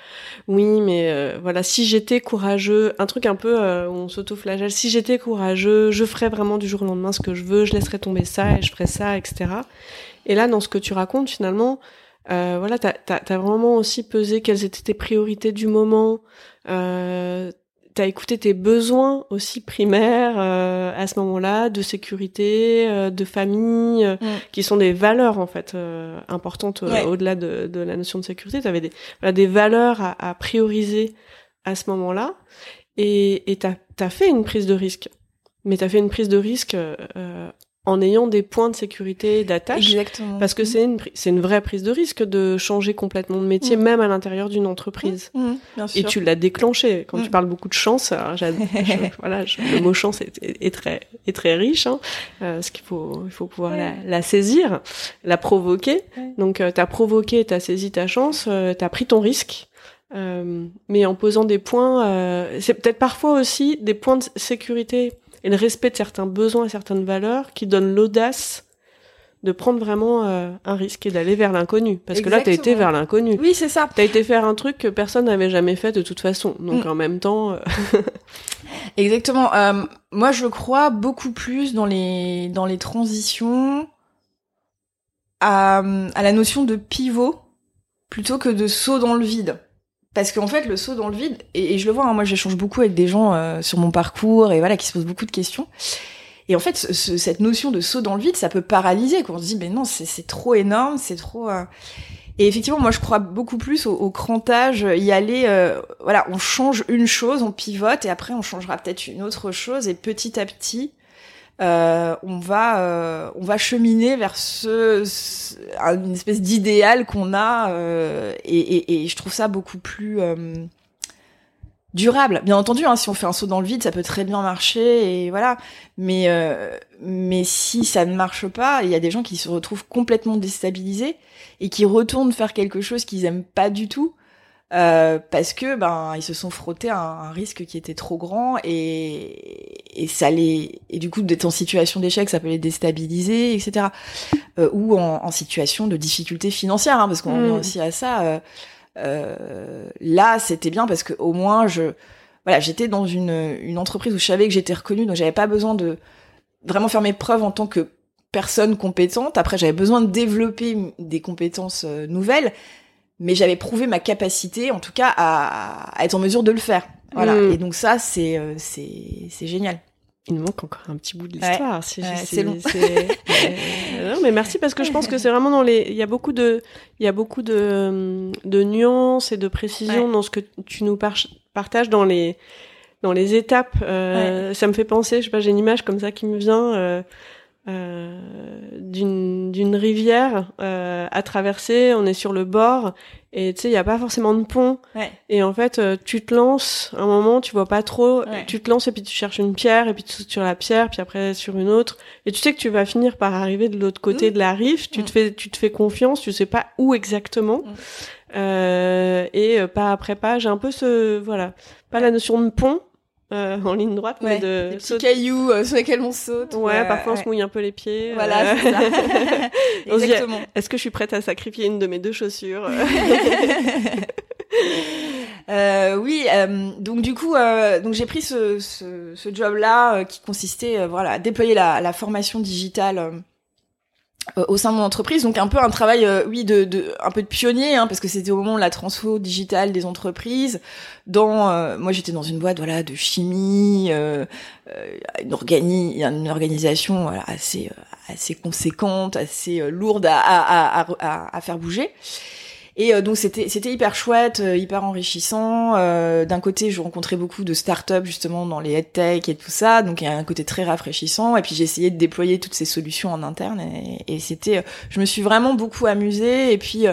Speaker 2: Oui, mais euh, voilà, si j'étais courageux, un truc un peu où on s'auto-flagelle, si j'étais courageux, je ferais vraiment du jour au lendemain ce que je veux, je laisserais tomber ça et je ferais ça, etc. Et là, dans ce que tu racontes, finalement, voilà, t'as as, vraiment aussi pesé quelles étaient tes priorités du moment. Euh, t'as écouté tes besoins aussi primaires euh, à ce moment-là de sécurité, euh, de famille, euh, qui sont des valeurs en fait importantes au-delà de, de, la notion de sécurité. T'avais des voilà, des valeurs à, à, prioriser à ce moment-là, et et t'as as fait une prise de risque, mais t'as fait une prise de risque en ayant des points de sécurité d'attache.
Speaker 1: Exactement.
Speaker 2: Parce que c'est une, c'est une vraie prise de risque de changer complètement de métier, mm. même à l'intérieur d'une entreprise.
Speaker 1: Mm, mm, bien sûr.
Speaker 2: Et tu l'as déclenché. Quand tu parles beaucoup de chance, voilà, le mot chance est, est, très, est très riche, hein, euh, qu'il faut, il faut pouvoir la, la, saisir, la provoquer. Donc, euh, tu as provoqué, tu as saisi ta chance, euh, tu as pris ton risque. Euh, mais en posant des points, euh, c'est peut-être parfois aussi des points de sécurité et le respect de certains besoins et certaines valeurs qui donnent l'audace de prendre vraiment euh, un risque et d'aller vers l'inconnu. Parce que là, tu as été vers l'inconnu.
Speaker 1: Oui, c'est ça.
Speaker 2: Tu as été faire un truc que personne n'avait jamais fait de toute façon. Donc mm. en même temps... Euh,
Speaker 1: Exactement. Euh, moi, je crois beaucoup plus dans les, dans les transitions à, à la notion de pivot plutôt que de saut dans le vide. Parce qu'en fait, le saut dans le vide, et, je le vois, hein, moi j'échange beaucoup avec des gens euh, sur mon parcours et voilà qui se posent beaucoup de questions. Et en fait, cette notion de saut dans le vide, ça peut paralyser. Quand on se dit, mais non, c'est trop énorme, c'est trop. Euh. Et effectivement, moi, je crois beaucoup plus au, crantage, y aller. Euh, voilà, on change une chose, on pivote, et après, on changera peut-être une autre chose, et petit à petit, euh, on va euh, on va cheminer vers ce, une espèce d'idéal qu'on a euh, et, je trouve ça beaucoup plus euh, durable. Bien entendu hein, si on fait un saut dans le vide ça peut très bien marcher et voilà. Mais mais si ça ne marche pas il y a des gens qui se retrouvent complètement déstabilisés et qui retournent faire quelque chose qu'ils aiment pas du tout euh, parce que ben ils se sont frottés à un, risque qui était trop grand et, et ça les et du coup d'être en situation d'échec ça peut les déstabiliser etc euh, ou en, en, situation de difficulté financière hein, parce qu'on mmh. aussi à ça euh, euh, là c'était bien parce que au moins je voilà j'étais dans une une entreprise où je savais que j'étais reconnue donc j'avais pas besoin de vraiment faire mes preuves en tant que personne compétente. Après j'avais besoin de développer des compétences euh, nouvelles mais j'avais prouvé ma capacité, en tout cas, à, à, être en mesure de le faire. Voilà. Mm. Et donc ça, c'est euh, c'est c'est génial.
Speaker 2: Il nous manque encore un petit bout de l'histoire. Ouais,
Speaker 1: c'est long.
Speaker 2: non, mais merci parce que je pense que c'est vraiment dans les. Il y a beaucoup de, il y a beaucoup de, de nuances et de précisions dans ce que tu nous partages dans les, dans les étapes. Euh, ça me fait penser, je sais pas, j'ai une image comme ça qui me vient. Euh, euh, d'une d'une rivière euh, à traverser, on est sur le bord et tu sais il y a pas forcément de pont et en fait euh, tu te lances un moment tu vois pas trop tu te lances et puis tu cherches une pierre et puis tu sautes sur la pierre puis après sur une autre et tu sais que tu vas finir par arriver de l'autre côté mmh. de la rive tu te mmh. fais tu te fais confiance tu sais pas où exactement mmh. euh, et pas après pas j'ai un peu ce voilà pas la notion de pont euh, en ligne droite,
Speaker 1: mais
Speaker 2: de
Speaker 1: des petits cailloux euh, sur lesquels on saute.
Speaker 2: Ouais, parfois on se mouille un peu les pieds.
Speaker 1: Voilà, c'est ça.
Speaker 2: Exactement. Est-ce que je suis prête à sacrifier une de mes deux chaussures
Speaker 1: euh, Oui, euh, donc du coup, donc j'ai pris ce, ce, ce job-là qui consistait, voilà, à déployer la, la formation digitale euh, au sein de mon entreprise. Donc un peu un travail euh, oui de, de, un peu de pionnier hein, parce que c'était au moment de la transfo digitale des entreprises. Dans euh, moi j'étais dans une boîte voilà de chimie une, organi une organisation voilà, assez assez conséquente assez lourde à, à, à, à, faire bouger et euh, donc c'était c'était hyper chouette, euh, hyper enrichissant. Euh, d'un côté, je rencontrais beaucoup de startups justement dans les tech et tout ça, donc il y a un côté très rafraîchissant. Et puis j'ai essayé de déployer toutes ces solutions en interne et, et c'était, je me suis vraiment beaucoup amusée. Et puis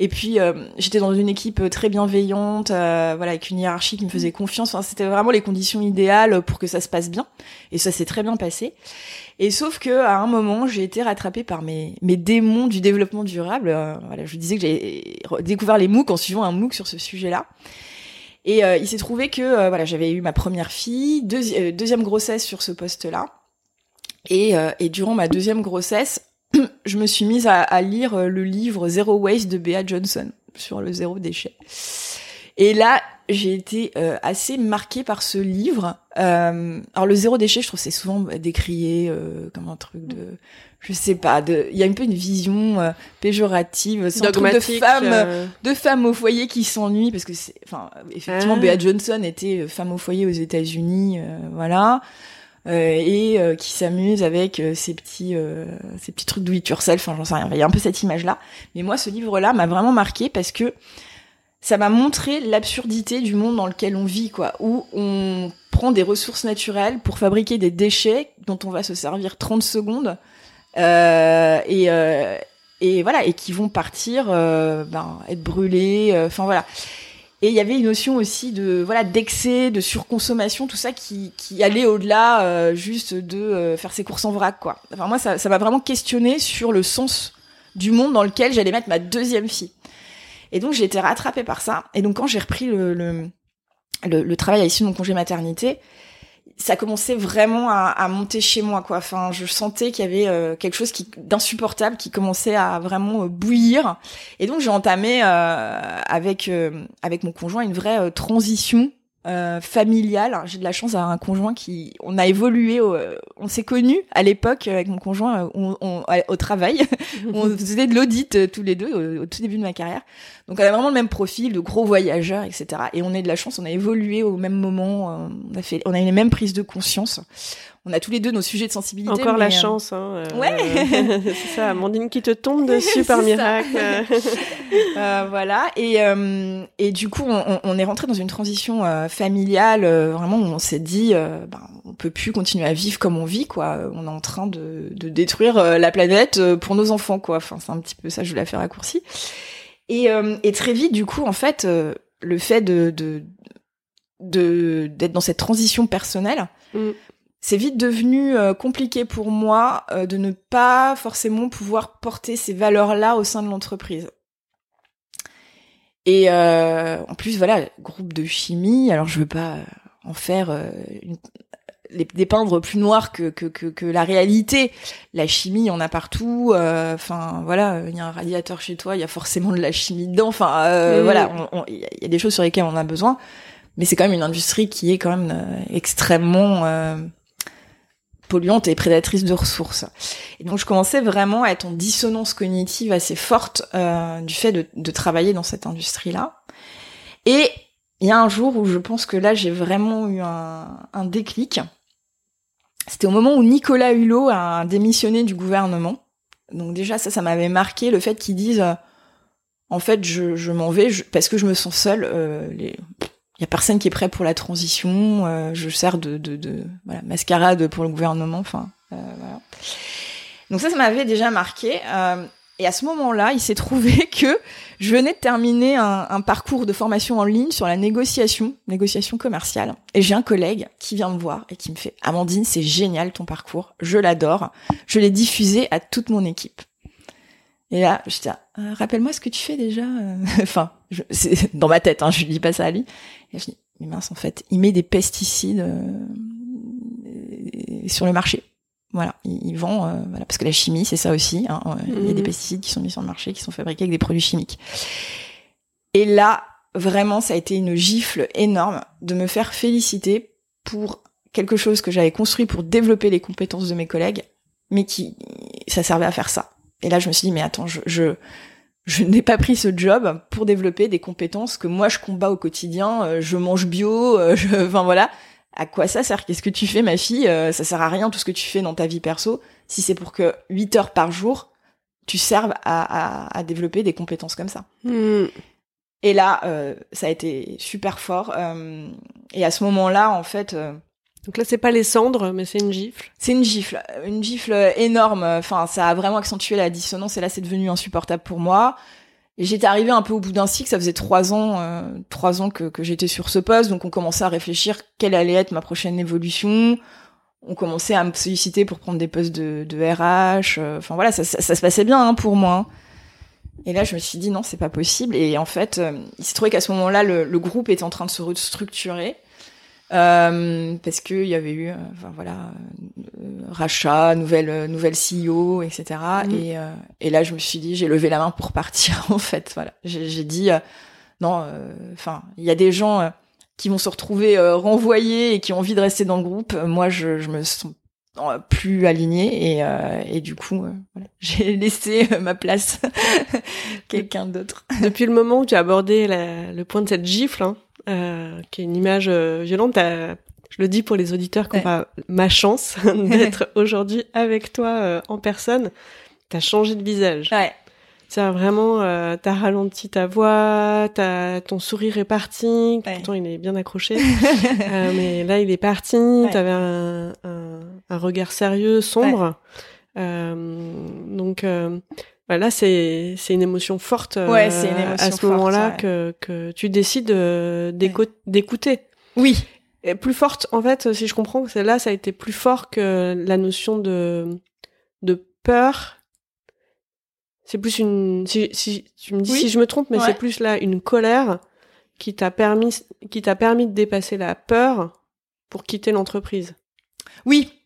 Speaker 1: et puis j'étais dans une équipe très bienveillante, voilà avec une hiérarchie qui me faisait confiance. Enfin, c'était vraiment les conditions idéales pour que ça se passe bien. Et ça s'est très bien passé. Et sauf que à un moment, j'ai été rattrapée par mes, mes démons du développement durable. Euh, voilà, je vous disais que j'ai découvert les MOOC en suivant un MOOC sur ce sujet-là. Et euh, il s'est trouvé que euh, voilà, j'avais eu ma première fille, deuxième grossesse sur ce poste-là. Et, durant ma deuxième grossesse, je me suis mise à, à, lire le livre Zero Waste de Bea Johnson sur le zéro déchet. Et là, j'ai été euh, assez marquée par ce livre. Euh, alors le zéro déchet, je trouve c'est souvent décrié euh, comme un truc de, je sais pas, de, il y a un peu une vision euh, péjorative, c'est un truc de femmes, euh. de femmes au foyer qui s'ennuient parce que c'est, enfin, effectivement, ah. Bea Johnson était femme au foyer aux États-Unis, voilà. et qui s'amuse avec ces petits ces petits trucs do it yourself enfin j'en sais rien il y a un peu cette image là mais moi ce livre là m'a vraiment marqué parce que ça m'a montré l'absurdité du monde dans lequel on vit, quoi, où on prend des ressources naturelles pour fabriquer des déchets dont on va se servir 30 secondes, euh, et, euh, et voilà, et qui vont partir, euh, ben, être brûlés, euh, enfin voilà. Et il y avait une notion aussi de voilà d'excès, de surconsommation, tout ça qui, qui allait au-delà euh, juste de faire ses courses en vrac, quoi. Enfin moi, ça m'a vraiment questionné sur le sens du monde dans lequel j'allais mettre ma deuxième fille. Et donc j'ai été rattrapée par ça. Et donc quand j'ai repris le, le, le, travail à l'issue de mon congé maternité, ça commençait vraiment à, à, monter chez moi quoi. Enfin, je sentais qu'il y avait euh, quelque chose qui d'insupportable qui commençait à vraiment euh, bouillir. Et donc j'ai entamé euh, avec avec mon conjoint une vraie transition euh, familial. J'ai de la chance d'avoir un conjoint qui, on a évolué, on s'est connus à l'époque avec mon conjoint on, au travail. on faisait de l'audit tous les deux au, tout début de ma carrière. Donc on a vraiment le même profil de gros voyageurs, etc. Et on est de la chance, on a évolué au même moment. on a fait, on a eu les mêmes prises de conscience on a tous les deux nos sujets de sensibilité.
Speaker 2: Encore la euh, chance, hein. Euh, ouais. c'est ça, Amandine qui te tombe dessus par miracle.
Speaker 1: Euh, voilà. Et et du coup, on, est rentré dans une transition familiale. vraiment, on s'est dit, ben, on peut plus continuer à vivre comme on vit, quoi. On est en train de, détruire la planète pour nos enfants, quoi. Enfin, c'est un petit peu ça. Je voulais la faire raccourci. Et, et très vite, du coup, en fait, le fait de, de d'être dans cette transition personnelle. Mm c'est vite devenu euh, compliqué pour moi euh, de ne pas forcément pouvoir porter ces valeurs-là au sein de l'entreprise. Et euh, en plus, voilà, groupe de chimie. Alors, je veux pas en faire une, les dépeindre plus noir que, que, que, la réalité. La chimie, il y en a partout. Enfin, voilà, il y a un radiateur chez toi, il y a forcément de la chimie dedans. Enfin, voilà, il y a des choses sur lesquelles on a besoin. Mais c'est quand même une industrie qui est quand même extrêmement polluante et prédatrice de ressources. Et donc je commençais vraiment à être en dissonance cognitive assez forte euh, du fait de, travailler dans cette industrie-là. Et il y a un jour où je pense que là j'ai vraiment eu un, un déclic. C'était au moment où Nicolas Hulot a démissionné du gouvernement. Donc déjà ça, ça m'avait marqué le fait qu'ils disent euh, en fait je, m'en vais parce que je me sens seule. Euh, il y a personne qui est prêt pour la transition. Euh, je sers de, de, de, voilà, mascarade pour le gouvernement. Enfin, euh, voilà. Donc ça, ça m'avait déjà marqué. Euh, et à ce moment-là, il s'est trouvé que je venais de terminer un, un, parcours de formation en ligne sur la négociation, négociation commerciale. Et j'ai un collègue qui vient me voir et qui me fait Amandine, c'est génial ton parcours, je l'adore. Je l'ai diffusé à toute mon équipe. Et là, je dis, euh, rappelle-moi ce que tu fais déjà. enfin, c'est dans ma tête, hein, je dis pas ça à lui. Et je dis, mais mince, en fait, il met des pesticides euh, sur le marché. Voilà, il, vend, euh, voilà, parce que la chimie, c'est ça aussi. Hein, Il y a des mhm. pesticides qui sont mis sur le marché, qui sont fabriqués avec des produits chimiques. Et là, vraiment, ça a été une gifle énorme de me faire féliciter pour quelque chose que j'avais construit pour développer les compétences de mes collègues, mais qui, ça servait à faire ça. Et là, je me suis dit, mais attends, je, je, je n'ai pas pris ce job pour développer des compétences que moi je combats au quotidien. Euh, je mange bio, euh, je, enfin voilà. À quoi ça sert? Qu'est-ce que tu fais, ma fille? Euh, Ça sert à rien tout ce que tu fais dans ta vie perso si c'est pour que 8 heures par jour tu serves à, à, à développer des compétences comme ça. Hmm. Et là, ça a été super fort. et à ce moment-là, en fait,
Speaker 2: donc là, c'est pas les cendres, mais c'est une gifle.
Speaker 1: C'est une gifle, une gifle énorme. Enfin, ça a vraiment accentué la dissonance et là, c'est devenu insupportable pour moi. Et j'étais arrivée un peu au bout d'un cycle. Ça faisait trois ans, euh, trois ans que, que j'étais sur ce poste, donc on commençait à réfléchir quelle allait être ma prochaine évolution. On commençait à me solliciter pour prendre des postes de, de RH. Euh, enfin voilà, ça, ça, se passait bien hein, pour moi. Et là, je me suis dit non, c'est pas possible. Et en fait, euh, il s'est trouvé qu'à ce moment-là, le, le, groupe était en train de se restructurer. Euh, parce qu'il y avait eu, euh, enfin voilà, euh, rachat, nouvelle nouvelle CEO, etc. Et, mm. et là, je me suis dit, j'ai levé la main pour partir. En fait, voilà, j'ai dit non. Enfin, il y a des gens qui vont se retrouver renvoyés et qui ont envie de rester dans le groupe. Moi, je, je me sens plus alignée et, et du coup, voilà, j'ai laissé ma place quelqu'un d'autre.
Speaker 2: Depuis le moment où tu as abordé la, le point de cette gifle. Hein, euh, qui est une image euh, violente. Je le dis pour les auditeurs qui ont pas ma chance d'être aujourd'hui avec toi euh, en personne. T'as changé de visage.
Speaker 1: Ouais.
Speaker 2: Vraiment, euh, t'as ralenti ta voix, t'as ton sourire est parti. Pourtant, il est bien accroché, euh, mais là, il est parti. Ouais. T'avais un, un, un, regard sérieux, sombre. Euh, donc, là, c'est c'est une émotion forte euh, ouais, une émotion à ce moment-là que que tu décides euh, d'écouter.
Speaker 1: Oui.
Speaker 2: Et plus forte, en fait, si je comprends, que là, ça a été plus fort que la notion de de peur. C'est plus une. Si, si tu me dis si je me trompe, mais c'est plus là une colère qui t'a permis qui t'a permis de dépasser la peur pour quitter l'entreprise.
Speaker 1: Oui,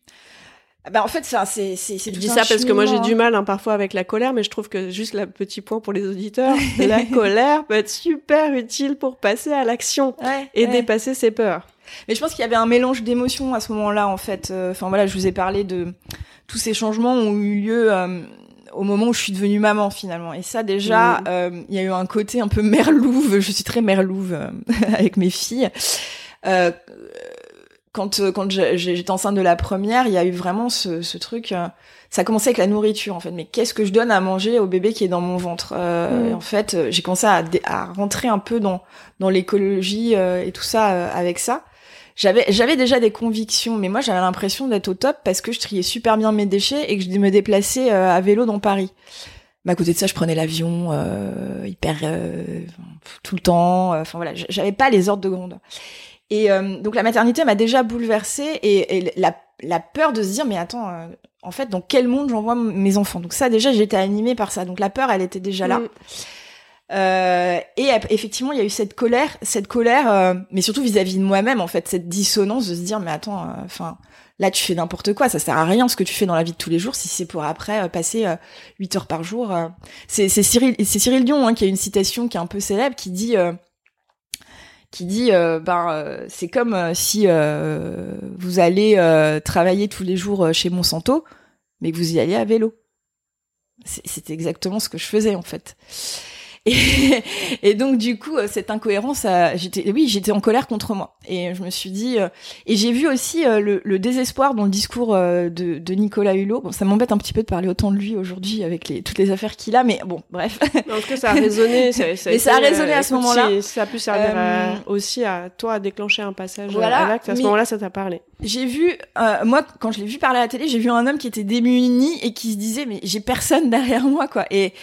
Speaker 1: bah en fait ça c'est c'est
Speaker 2: je dis ça parce que moi j'ai du mal hein, parfois avec la colère mais je trouve que juste le petit point pour les auditeurs la colère peut être super utile pour passer à l'action et dépasser ses peurs.
Speaker 1: Mais je pense qu'il y avait un mélange d'émotions à ce moment-là en fait. Euh, enfin voilà je vous ai parlé de tous ces changements ont eu lieu euh, au moment où je suis devenue maman finalement. Et ça déjà mmh. euh, il y a eu un côté un peu merlouve. Je suis très merlouve avec mes filles. Euh, quand j'étais enceinte de la première, il y a eu vraiment ce, ce truc. Euh, ça a commencé avec la nourriture en fait. Mais qu'est-ce que je donne à manger au bébé qui est dans mon ventre euh, mm. En fait, j'ai commencé à, à, rentrer un peu dans dans l'écologie et tout ça avec ça. J'avais j'avais déjà des convictions, mais moi j'avais l'impression d'être au top parce que je triais super bien mes déchets et que je me déplaçais à vélo dans Paris. Mais à côté de ça, je prenais l'avion hyper tout le temps. Enfin voilà, j'avais pas les ordres de grandeur. Et euh, donc la maternité m'a déjà bouleversée et, la, la, peur de se dire mais attends, euh, en fait dans quel monde j'envoie mes enfants? Donc ça déjà j'étais animée par ça. Donc la peur elle était déjà là. Mm. Euh, et effectivement, il y a eu cette colère, cette colère, euh, mais surtout vis-à-vis de moi-même, en fait, cette dissonance de se dire, mais attends, enfin, là, tu fais n'importe quoi, ça sert à rien ce que tu fais dans la vie de tous les jours, si c'est pour après passer 8 heures par jour. C'est Cyril, c'est Cyril Dion hein, qui a une citation qui est un peu célèbre, qui dit qui dit euh, ben euh, c'est comme euh, si vous allez travailler tous les jours chez Monsanto mais que vous y allez à vélo. C'était exactement ce que je faisais en fait. Et, donc du coup, euh, cette incohérence, j'étais, oui, j'étais en colère contre moi. Et je me suis dit, euh, et j'ai vu aussi euh, le, désespoir dans le discours de, de, Nicolas Hulot. Bon, ça m'embête un petit peu de parler autant de lui aujourd'hui avec les, toutes les affaires qu'il a, mais bon, bref.
Speaker 2: En tout cas, ça a résonné. Ça,
Speaker 1: ça mais ça a résonné à ce moment-là.
Speaker 2: Ça a pu servir aussi à toi à déclencher un passage voilà, à À ce moment-là, ça t'a parlé.
Speaker 1: J'ai vu, moi, quand je l'ai vu parler à la télé, j'ai vu un homme qui était démuni et qui se disait, mais j'ai personne derrière moi, quoi. Et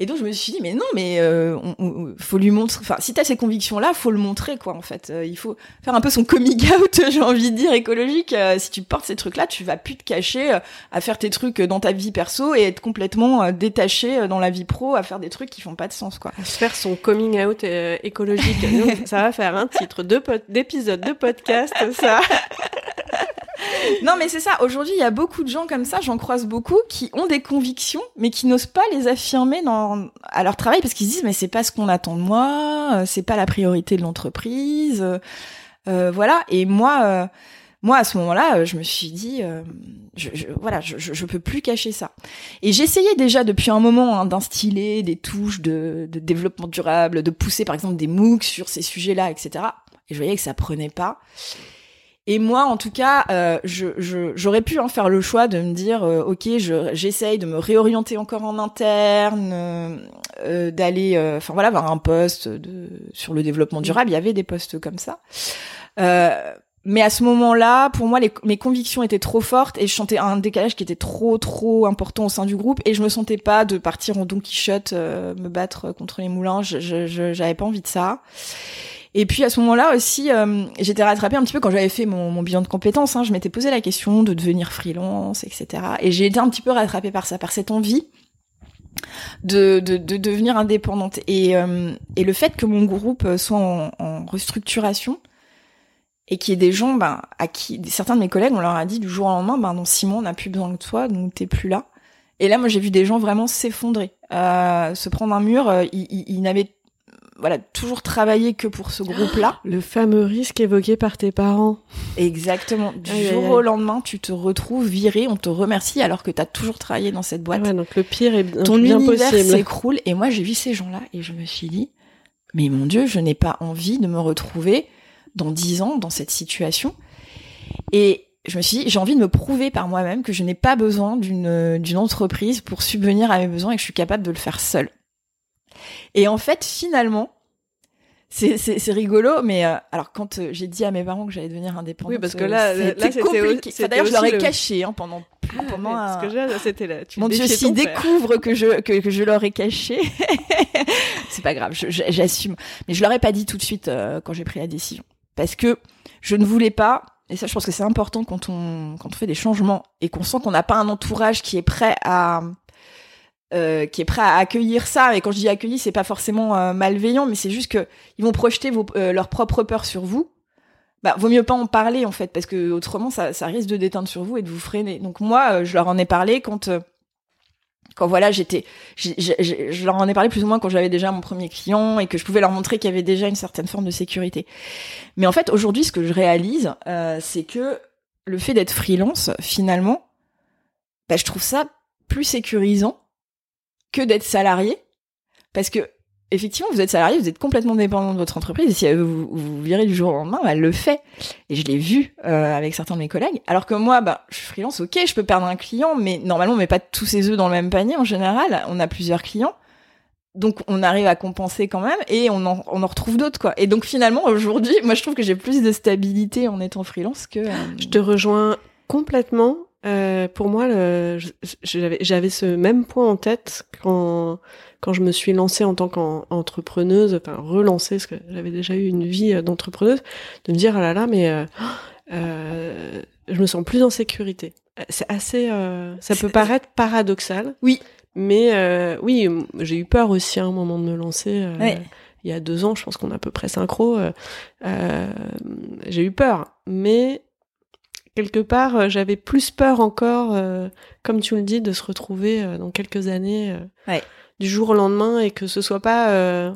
Speaker 1: et donc je me suis dit mais non mais euh, on, faut lui montrer enfin si t'as ces convictions là faut le montrer quoi en fait. Euh, il faut faire un peu son coming out j'ai envie de dire écologique. Euh, si tu portes ces trucs là tu vas plus te cacher à faire tes trucs dans ta vie perso et être complètement détaché dans la vie pro à faire des trucs qui font pas de sens quoi.
Speaker 2: Faire son coming out écologique. Ça va faire un titre d'épisode de podcast ça
Speaker 1: non, mais c'est ça. Aujourd'hui, il y a beaucoup de gens comme ça, j'en croise beaucoup, qui ont des convictions, mais qui n'osent pas les affirmer dans, à leur travail parce qu'ils se disent, mais c'est pas ce qu'on attend de moi, euh, c'est pas la priorité de l'entreprise. Euh, euh voilà. Et moi, moi, à ce moment-là, je me suis dit, voilà, je, je, peux plus cacher ça. Et j'essayais déjà depuis un moment hein, d'instiller des touches de, de développement durable, de pousser par exemple des MOOC sur ces sujets-là, etc. Et je voyais que ça prenait pas. Et moi, en tout cas, euh, j'aurais pu en faire le choix de me dire, euh, ok, j'essaye de me réorienter encore en interne, euh, d'aller, enfin voilà, avoir un poste de, sur le développement durable. Il y avait des postes comme ça. mais à ce moment-là, pour moi, les, mes convictions étaient trop fortes et je sentais un décalage qui était trop, trop important au sein du groupe et je me sentais pas de partir en Don Quichotte, me battre contre les moulins. Je, j'avais pas envie de ça. Et puis à ce moment-là aussi, euh, j'étais rattrapée un petit peu quand j'avais fait mon, bilan de compétences. Hein, je m'étais posé la question de devenir freelance, etc. Et j'ai été un petit peu rattrapée par ça, par cette envie de, de, de devenir indépendante. Et, euh, et le fait que mon groupe soit en, restructuration et qu'il y ait des gens ben, à qui certains de mes collègues, on leur a dit du jour au lendemain, ben non Simon, on n'a plus besoin de toi, donc t'es plus là. Et là, moi, j'ai vu des gens vraiment s'effondrer, euh, se prendre un mur. Ils n'avaient voilà, toujours travailler que pour ce groupe-là.
Speaker 2: Le fameux risque évoqué par tes parents.
Speaker 1: Exactement. Du jour au lendemain, tu te retrouves viré, on te remercie alors que tu as toujours travaillé dans cette boîte.
Speaker 2: Ouais, donc le pire est
Speaker 1: Ton
Speaker 2: bien
Speaker 1: univers s'écroule. Et moi, j'ai vu ces gens-là et je me suis dit, mais mon Dieu, je n'ai pas envie de me retrouver dans dix ans dans cette situation. Et je me suis dit, j'ai envie de me prouver par moi-même que je n'ai pas besoin d'une d'une entreprise pour subvenir à mes besoins et que je suis capable de le faire seule. Et en fait, finalement, c'est rigolo, mais euh, alors quand euh, j'ai dit à mes parents que j'allais devenir indépendante,
Speaker 2: oui, parce que là, c'était compliqué.
Speaker 1: D'ailleurs, je leur ai caché hein, pendant ah, pendant
Speaker 2: que c'était là.
Speaker 1: Mon Dieu, s'ils découvrent que je que, que, je leur ai caché, c'est pas grave, j'assume. Mais je leur ai pas dit tout de suite euh, quand j'ai pris la décision, parce que je ne voulais pas. Et ça, je pense que c'est important quand on quand on fait des changements et qu'on sent qu'on n'a pas un entourage qui est prêt à euh, qui est prêt à accueillir ça. Et quand je dis accueillir, c'est pas forcément euh, malveillant, mais c'est juste que ils vont projeter vos, euh, leur propre peur sur vous. bah vaut mieux pas en parler en fait parce que autrement ça, ça risque de déteindre sur vous et de vous freiner. Donc moi euh, je leur en ai parlé quand euh, quand voilà j'étais je leur en ai parlé plus ou moins quand j'avais déjà mon premier client et que je pouvais leur montrer qu'il y avait déjà une certaine forme de sécurité. Mais en fait aujourd'hui ce que je réalise euh, c'est que le fait d'être freelance finalement bah, je trouve ça plus sécurisant que d'être salarié parce que effectivement, vous êtes salarié, vous êtes complètement dépendant de votre entreprise. Et si vous, vous virez du jour au lendemain, bah, elle le fait. Et je l'ai vu euh, avec certains de mes collègues. Alors que moi, bah, je suis freelance, ok, je peux perdre un client, mais normalement, on met pas tous ses œufs dans le même panier en général. On a plusieurs clients. Donc on arrive à compenser quand même et on en, on en retrouve d'autres quoi. Et donc finalement aujourd'hui, moi je trouve que j'ai plus de stabilité en étant freelance que. Euh,
Speaker 2: je te rejoins complètement. Euh, pour moi, j'avais ce même point en tête quand quand je me suis lancée en tant qu'entrepreneuse, enfin relancée, parce que j'avais déjà eu une vie euh, d'entrepreneuse, de me dire ah là là, mais euh, euh, je me sens plus en sécurité. C'est assez, euh, ça peut paraître paradoxal.
Speaker 1: Oui.
Speaker 2: Mais euh, oui, j'ai eu peur aussi à un moment de me lancer. Il y a deux ans, je pense qu'on est à peu près synchro. j'ai eu peur, mais quelque part, j'avais plus peur encore, comme tu le dis, de se retrouver dans quelques années.
Speaker 1: Ouais
Speaker 2: du jour au lendemain et que ce soit pas euh,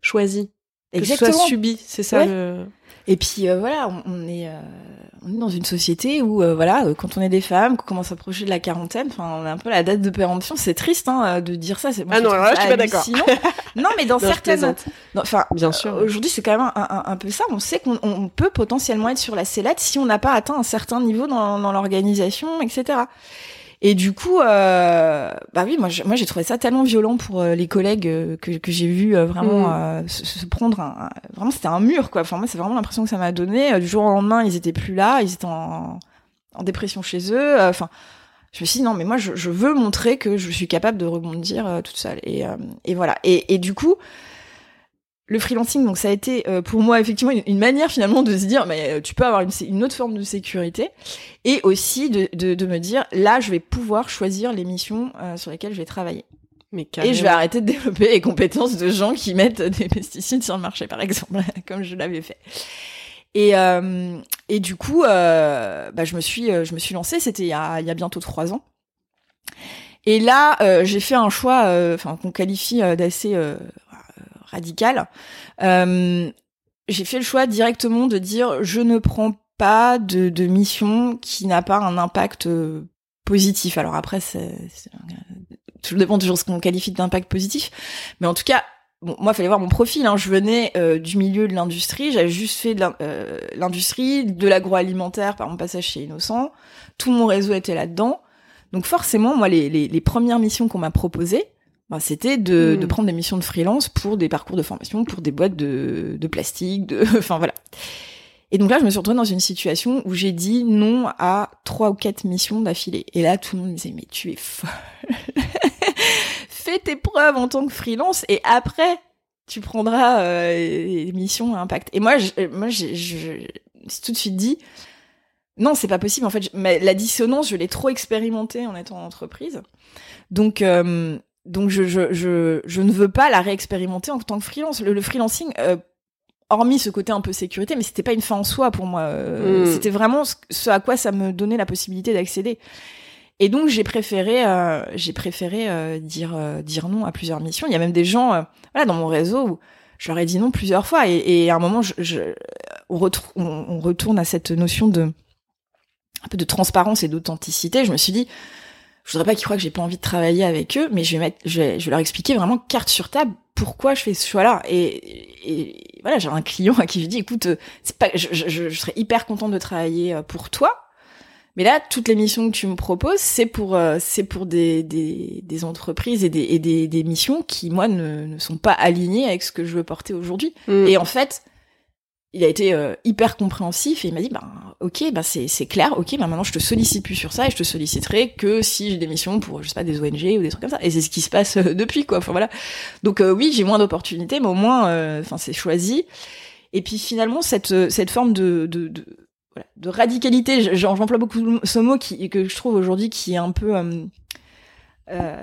Speaker 2: choisi, que ce soit subi. C'est ça le.
Speaker 1: Et puis euh, voilà, on, est euh, on est dans une société où voilà, quand on est des femmes, qu'on commence à approcher de la quarantaine, enfin on a un peu la date de péremption. C'est triste hein, de dire ça.
Speaker 2: Moi, ah non, là, je suis pas d'accord.
Speaker 1: non, mais dans certaines,
Speaker 2: enfin bien sûr.
Speaker 1: Aujourd'hui, c'est quand même un, un, peu ça. On sait qu'on peut potentiellement être sur la sellette si on n'a pas atteint un certain niveau dans, dans l'organisation, etc. Et du coup, euh, bah oui, moi, moi, j'ai trouvé ça tellement violent pour euh, les collègues euh, que, que j'ai vu euh, vraiment mm. se, prendre. Un, vraiment, c'était un mur, quoi. Enfin, moi, c'est vraiment l'impression que ça m'a donné. Du jour au lendemain, ils étaient plus là, ils étaient en, en dépression chez eux. Enfin, je me suis dit non, mais moi, je, je, veux montrer que je suis capable de rebondir toute seule. Et, et voilà. Et, et du coup le freelancing, donc ça a été euh, pour moi effectivement une, manière finalement de se dire, mais euh, tu peux avoir une, une, autre forme de sécurité, et aussi de, de, de, me dire, là, je vais pouvoir choisir les missions euh, sur lesquelles je vais travailler. Mais et je vais arrêter de développer les compétences de gens qui mettent des pesticides sur le marché, par exemple, comme je l'avais fait. Et, et du coup, bah, je me suis, je me suis lancée. C'était il y a, il y a bientôt trois ans. Et là, j'ai fait un choix, enfin qu'on qualifie d'assez radical, euh, j'ai fait le choix directement de dire je ne prends pas de, mission qui n'a pas un impact euh, positif. Alors après, c'est, tout dépend toujours ce qu'on qualifie d'impact positif, mais en tout cas, moi, il fallait voir mon profil. Hein. Je venais euh, du milieu de l'industrie, j'avais juste fait de l'industrie, de l'agroalimentaire par mon passage chez Innocent. Tout mon réseau était là-dedans. Donc forcément, moi, les, les, les premières missions qu'on m'a proposées, bah, c'était de, de, hmm. prendre des missions de freelance pour des parcours de formation, pour des boîtes de, de plastique, de, enfin voilà. Et donc là, je me suis retrouvée dans une situation où j'ai dit non à trois ou quatre missions d'affilée. Et là, tout le monde me disait mais tu es folle. Fais tes preuves en tant que freelance et après tu prendras euh, les missions à impact. Et moi, je, moi, j'ai tout de suite dit non, c'est pas possible. En fait, la dissonance, je l'ai trop expérimentée en étant en entreprise. Donc, euh, donc je, je, je, je, ne veux pas la réexpérimenter en tant que freelance. Le, freelancing, euh, hormis ce côté un peu sécurité, mais c'était pas une fin en soi pour moi. Euh, hmm. C'était vraiment ce, à quoi ça me donnait la possibilité d'accéder. Et donc j'ai préféré, euh, j'ai préféré euh, dire dire non à plusieurs missions. Il y a même des gens, voilà, dans mon réseau où je leur ai dit non plusieurs fois. Et, et à un moment, je, je on, on, on, retourne à cette notion de un peu de transparence et d'authenticité. Je me suis dit, je voudrais pas qu'ils croient que j'ai pas envie de travailler avec eux, mais je vais mettre, je vais, je vais leur expliquer vraiment carte sur table pourquoi je fais ce choix-là. Et, et voilà, j'ai un client à qui je dis, écoute, c'est pas, je, je, je, serais hyper contente de travailler euh, pour toi, mais là, toutes les missions que tu me proposes, c'est pour, euh, c'est pour des, des, des, entreprises et des, et des, des missions qui, moi, ne, ne sont pas alignées avec ce que je veux porter aujourd'hui. Mm. Et en fait, il a été euh, hyper compréhensif et il m'a dit ben ok ben c'est c'est clair ok ben maintenant je te sollicite plus sur ça et je te solliciterai que si j'ai des missions pour je sais pas des ONG ou des trucs comme ça. Et c'est ce qui se passe euh, depuis quoi. Enfin voilà. Donc euh, oui j'ai moins d'opportunités mais au moins enfin c'est choisi. Et puis finalement cette cette forme de de, de voilà, de radicalité j'emploie beaucoup ce mot qui que je trouve aujourd'hui qui est un peu euh,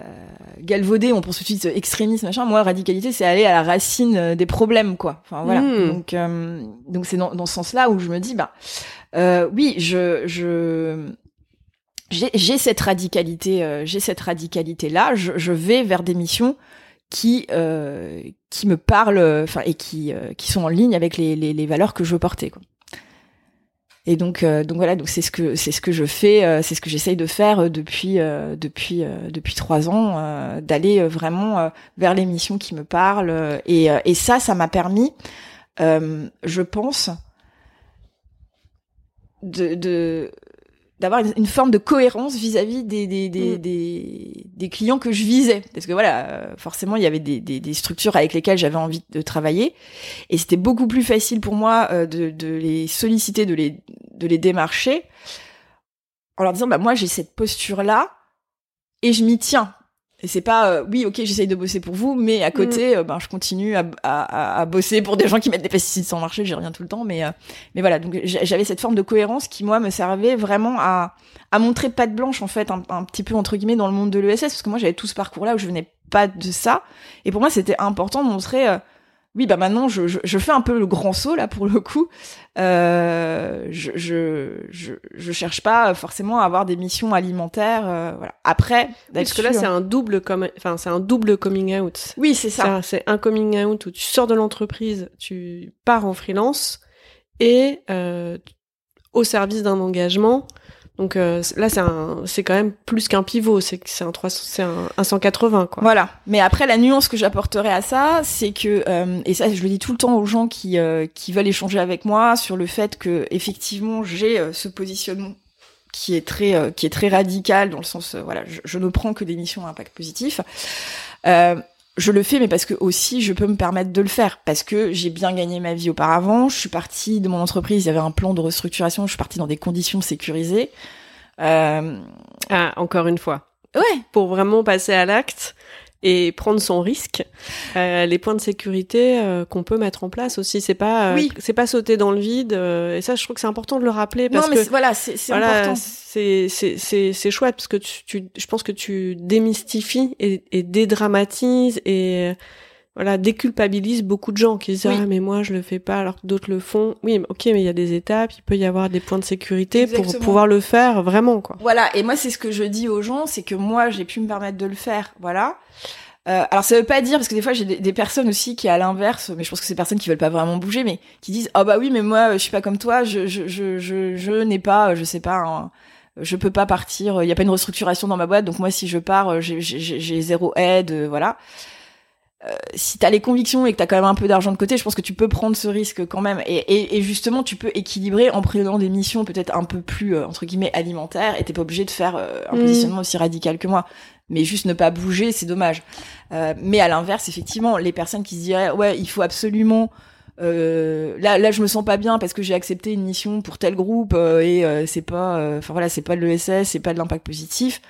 Speaker 1: galvaudé, on pense tout de suite extrémisme, machin. Moi, radicalité, c'est aller à la racine euh, des problèmes, quoi. Enfin voilà.
Speaker 2: Mm.
Speaker 1: Donc, euh, donc c'est dans, dans ce sens-là où je me dis, bah, euh, oui, je, je, j'ai j'ai cette radicalité, euh, j'ai cette radicalité là. Je, je vais vers des missions qui, euh, qui me parlent, enfin et qui, euh, qui sont en ligne avec les, les, les valeurs que je veux porter, quoi. Et donc, euh, donc voilà, donc c'est ce que c'est ce que je fais, euh, c'est ce que j'essaye de faire euh, depuis euh, depuis euh, depuis trois ans, euh, d'aller vraiment vers les missions qui me parlent. et, et ça, ça m'a permis, je pense, de de- d'avoir une, une forme de cohérence vis-à-vis des des, des,
Speaker 2: Mm.
Speaker 1: des des clients que je visais. Parce que voilà euh, forcément il y avait des, des, des structures avec lesquelles j'avais envie de travailler. Et c'était beaucoup plus facile pour moi euh, de, de les solliciter de les de les démarcher en leur disant bah moi j'ai cette posture là et je m'y tiens et c'est pas euh, oui ok j'essaye de bosser pour vous mais à côté euh, ben je continue à, à, bosser pour des gens qui mettent des pesticides sur le marché j'ai rien tout le temps mais euh, mais voilà donc j'a- j'avais cette forme de cohérence qui moi me servait vraiment à à montrer patte blanche en fait un, un petit peu entre guillemets dans le monde de l'ESS parce que moi j'avais tout ce parcours là où je venais pas de ça. Et pour moi c'était important de montrer euh, oui bah maintenant je, je, je fais un peu le grand saut là pour le coup euh, je, je je je cherche pas forcément à avoir des missions alimentaires euh, voilà après
Speaker 2: Parce que là, c'est
Speaker 1: hein.
Speaker 2: un double, com- enfin, c'est un double coming out.
Speaker 1: oui c'est ça
Speaker 2: C'est c'est un coming out où tu sors de l'entreprise, tu pars en freelance et euh, au service d'un engagement. Donc euh, là, c'est un, c'est quand même plus qu'un pivot, c'est c'est un 300, c'est un, un 180 quoi.
Speaker 1: Voilà. Mais après, la nuance que j'apporterai à ça, c'est que, euh, et ça, je le dis tout le temps aux gens qui euh, qui veulent échanger avec moi sur le fait que effectivement, j'ai euh, ce positionnement qui est très qui est très radical dans le sens, voilà, je, je ne prends que des missions à impact positif. Euh, je le fais, mais parce que aussi je peux me permettre de le faire, parce que j'ai bien gagné ma vie auparavant. Je suis partie de mon entreprise, il y avait un plan de restructuration, je suis partie dans des conditions sécurisées. Euh,
Speaker 2: Ah, encore une fois.
Speaker 1: ouais,
Speaker 2: Pour vraiment passer à l'acte et prendre son risque, euh, les points de sécurité euh, qu'on peut mettre en place aussi, c'est pas, euh,
Speaker 1: Oui.
Speaker 2: c'est pas sauter dans le vide. euh, et ça, je trouve que c'est important de le rappeler parce
Speaker 1: non, mais
Speaker 2: que
Speaker 1: voilà, c'est c'est
Speaker 2: voilà,
Speaker 1: important.
Speaker 2: c'est c'est c'est c'est chouette parce que tu, tu je pense que tu démystifies et, et dédramatises et voilà déculpabilises beaucoup de gens qui disent
Speaker 1: Oui.
Speaker 2: ah mais moi je le fais pas alors que d'autres le font. Oui, ok, mais il y a des étapes, il peut y avoir des points de sécurité pour pouvoir le faire vraiment quoi.
Speaker 1: Voilà, et moi c'est ce que je dis aux gens, c'est que moi j'ai pu me permettre de le faire, voilà. Euh, alors ça veut pas dire parce que des fois j'ai des, des personnes aussi qui à l'inverse, mais je pense que c'est des personnes qui veulent pas vraiment bouger, mais qui disent ah bah oui mais moi je suis pas comme toi, je je je je, je n'ai pas, euh, je sais pas, un- je peux pas partir, il y a pas une restructuration dans ma boîte, donc moi si je pars euh, j'ai zéro aide, euh, voilà. Euh, si t'as les convictions et que t'as quand même un peu d'argent de côté, je pense que tu peux prendre ce risque quand même. Et, et, et justement, tu peux équilibrer en prenant des missions peut-être un peu plus euh, entre guillemets alimentaires. Et t'es pas obligé de faire euh, un
Speaker 2: Mm.
Speaker 1: positionnement aussi radical que moi. Mais juste ne pas bouger, c'est dommage. Euh, mais à l'inverse, effectivement, les personnes qui se diraient ouais, il faut absolument euh, là, là, je me sens pas bien parce que j'ai accepté une mission pour tel groupe euh, et euh, c'est pas, euh, enfin voilà, c'est pas de l'ESS, c'est pas de l'impact positif.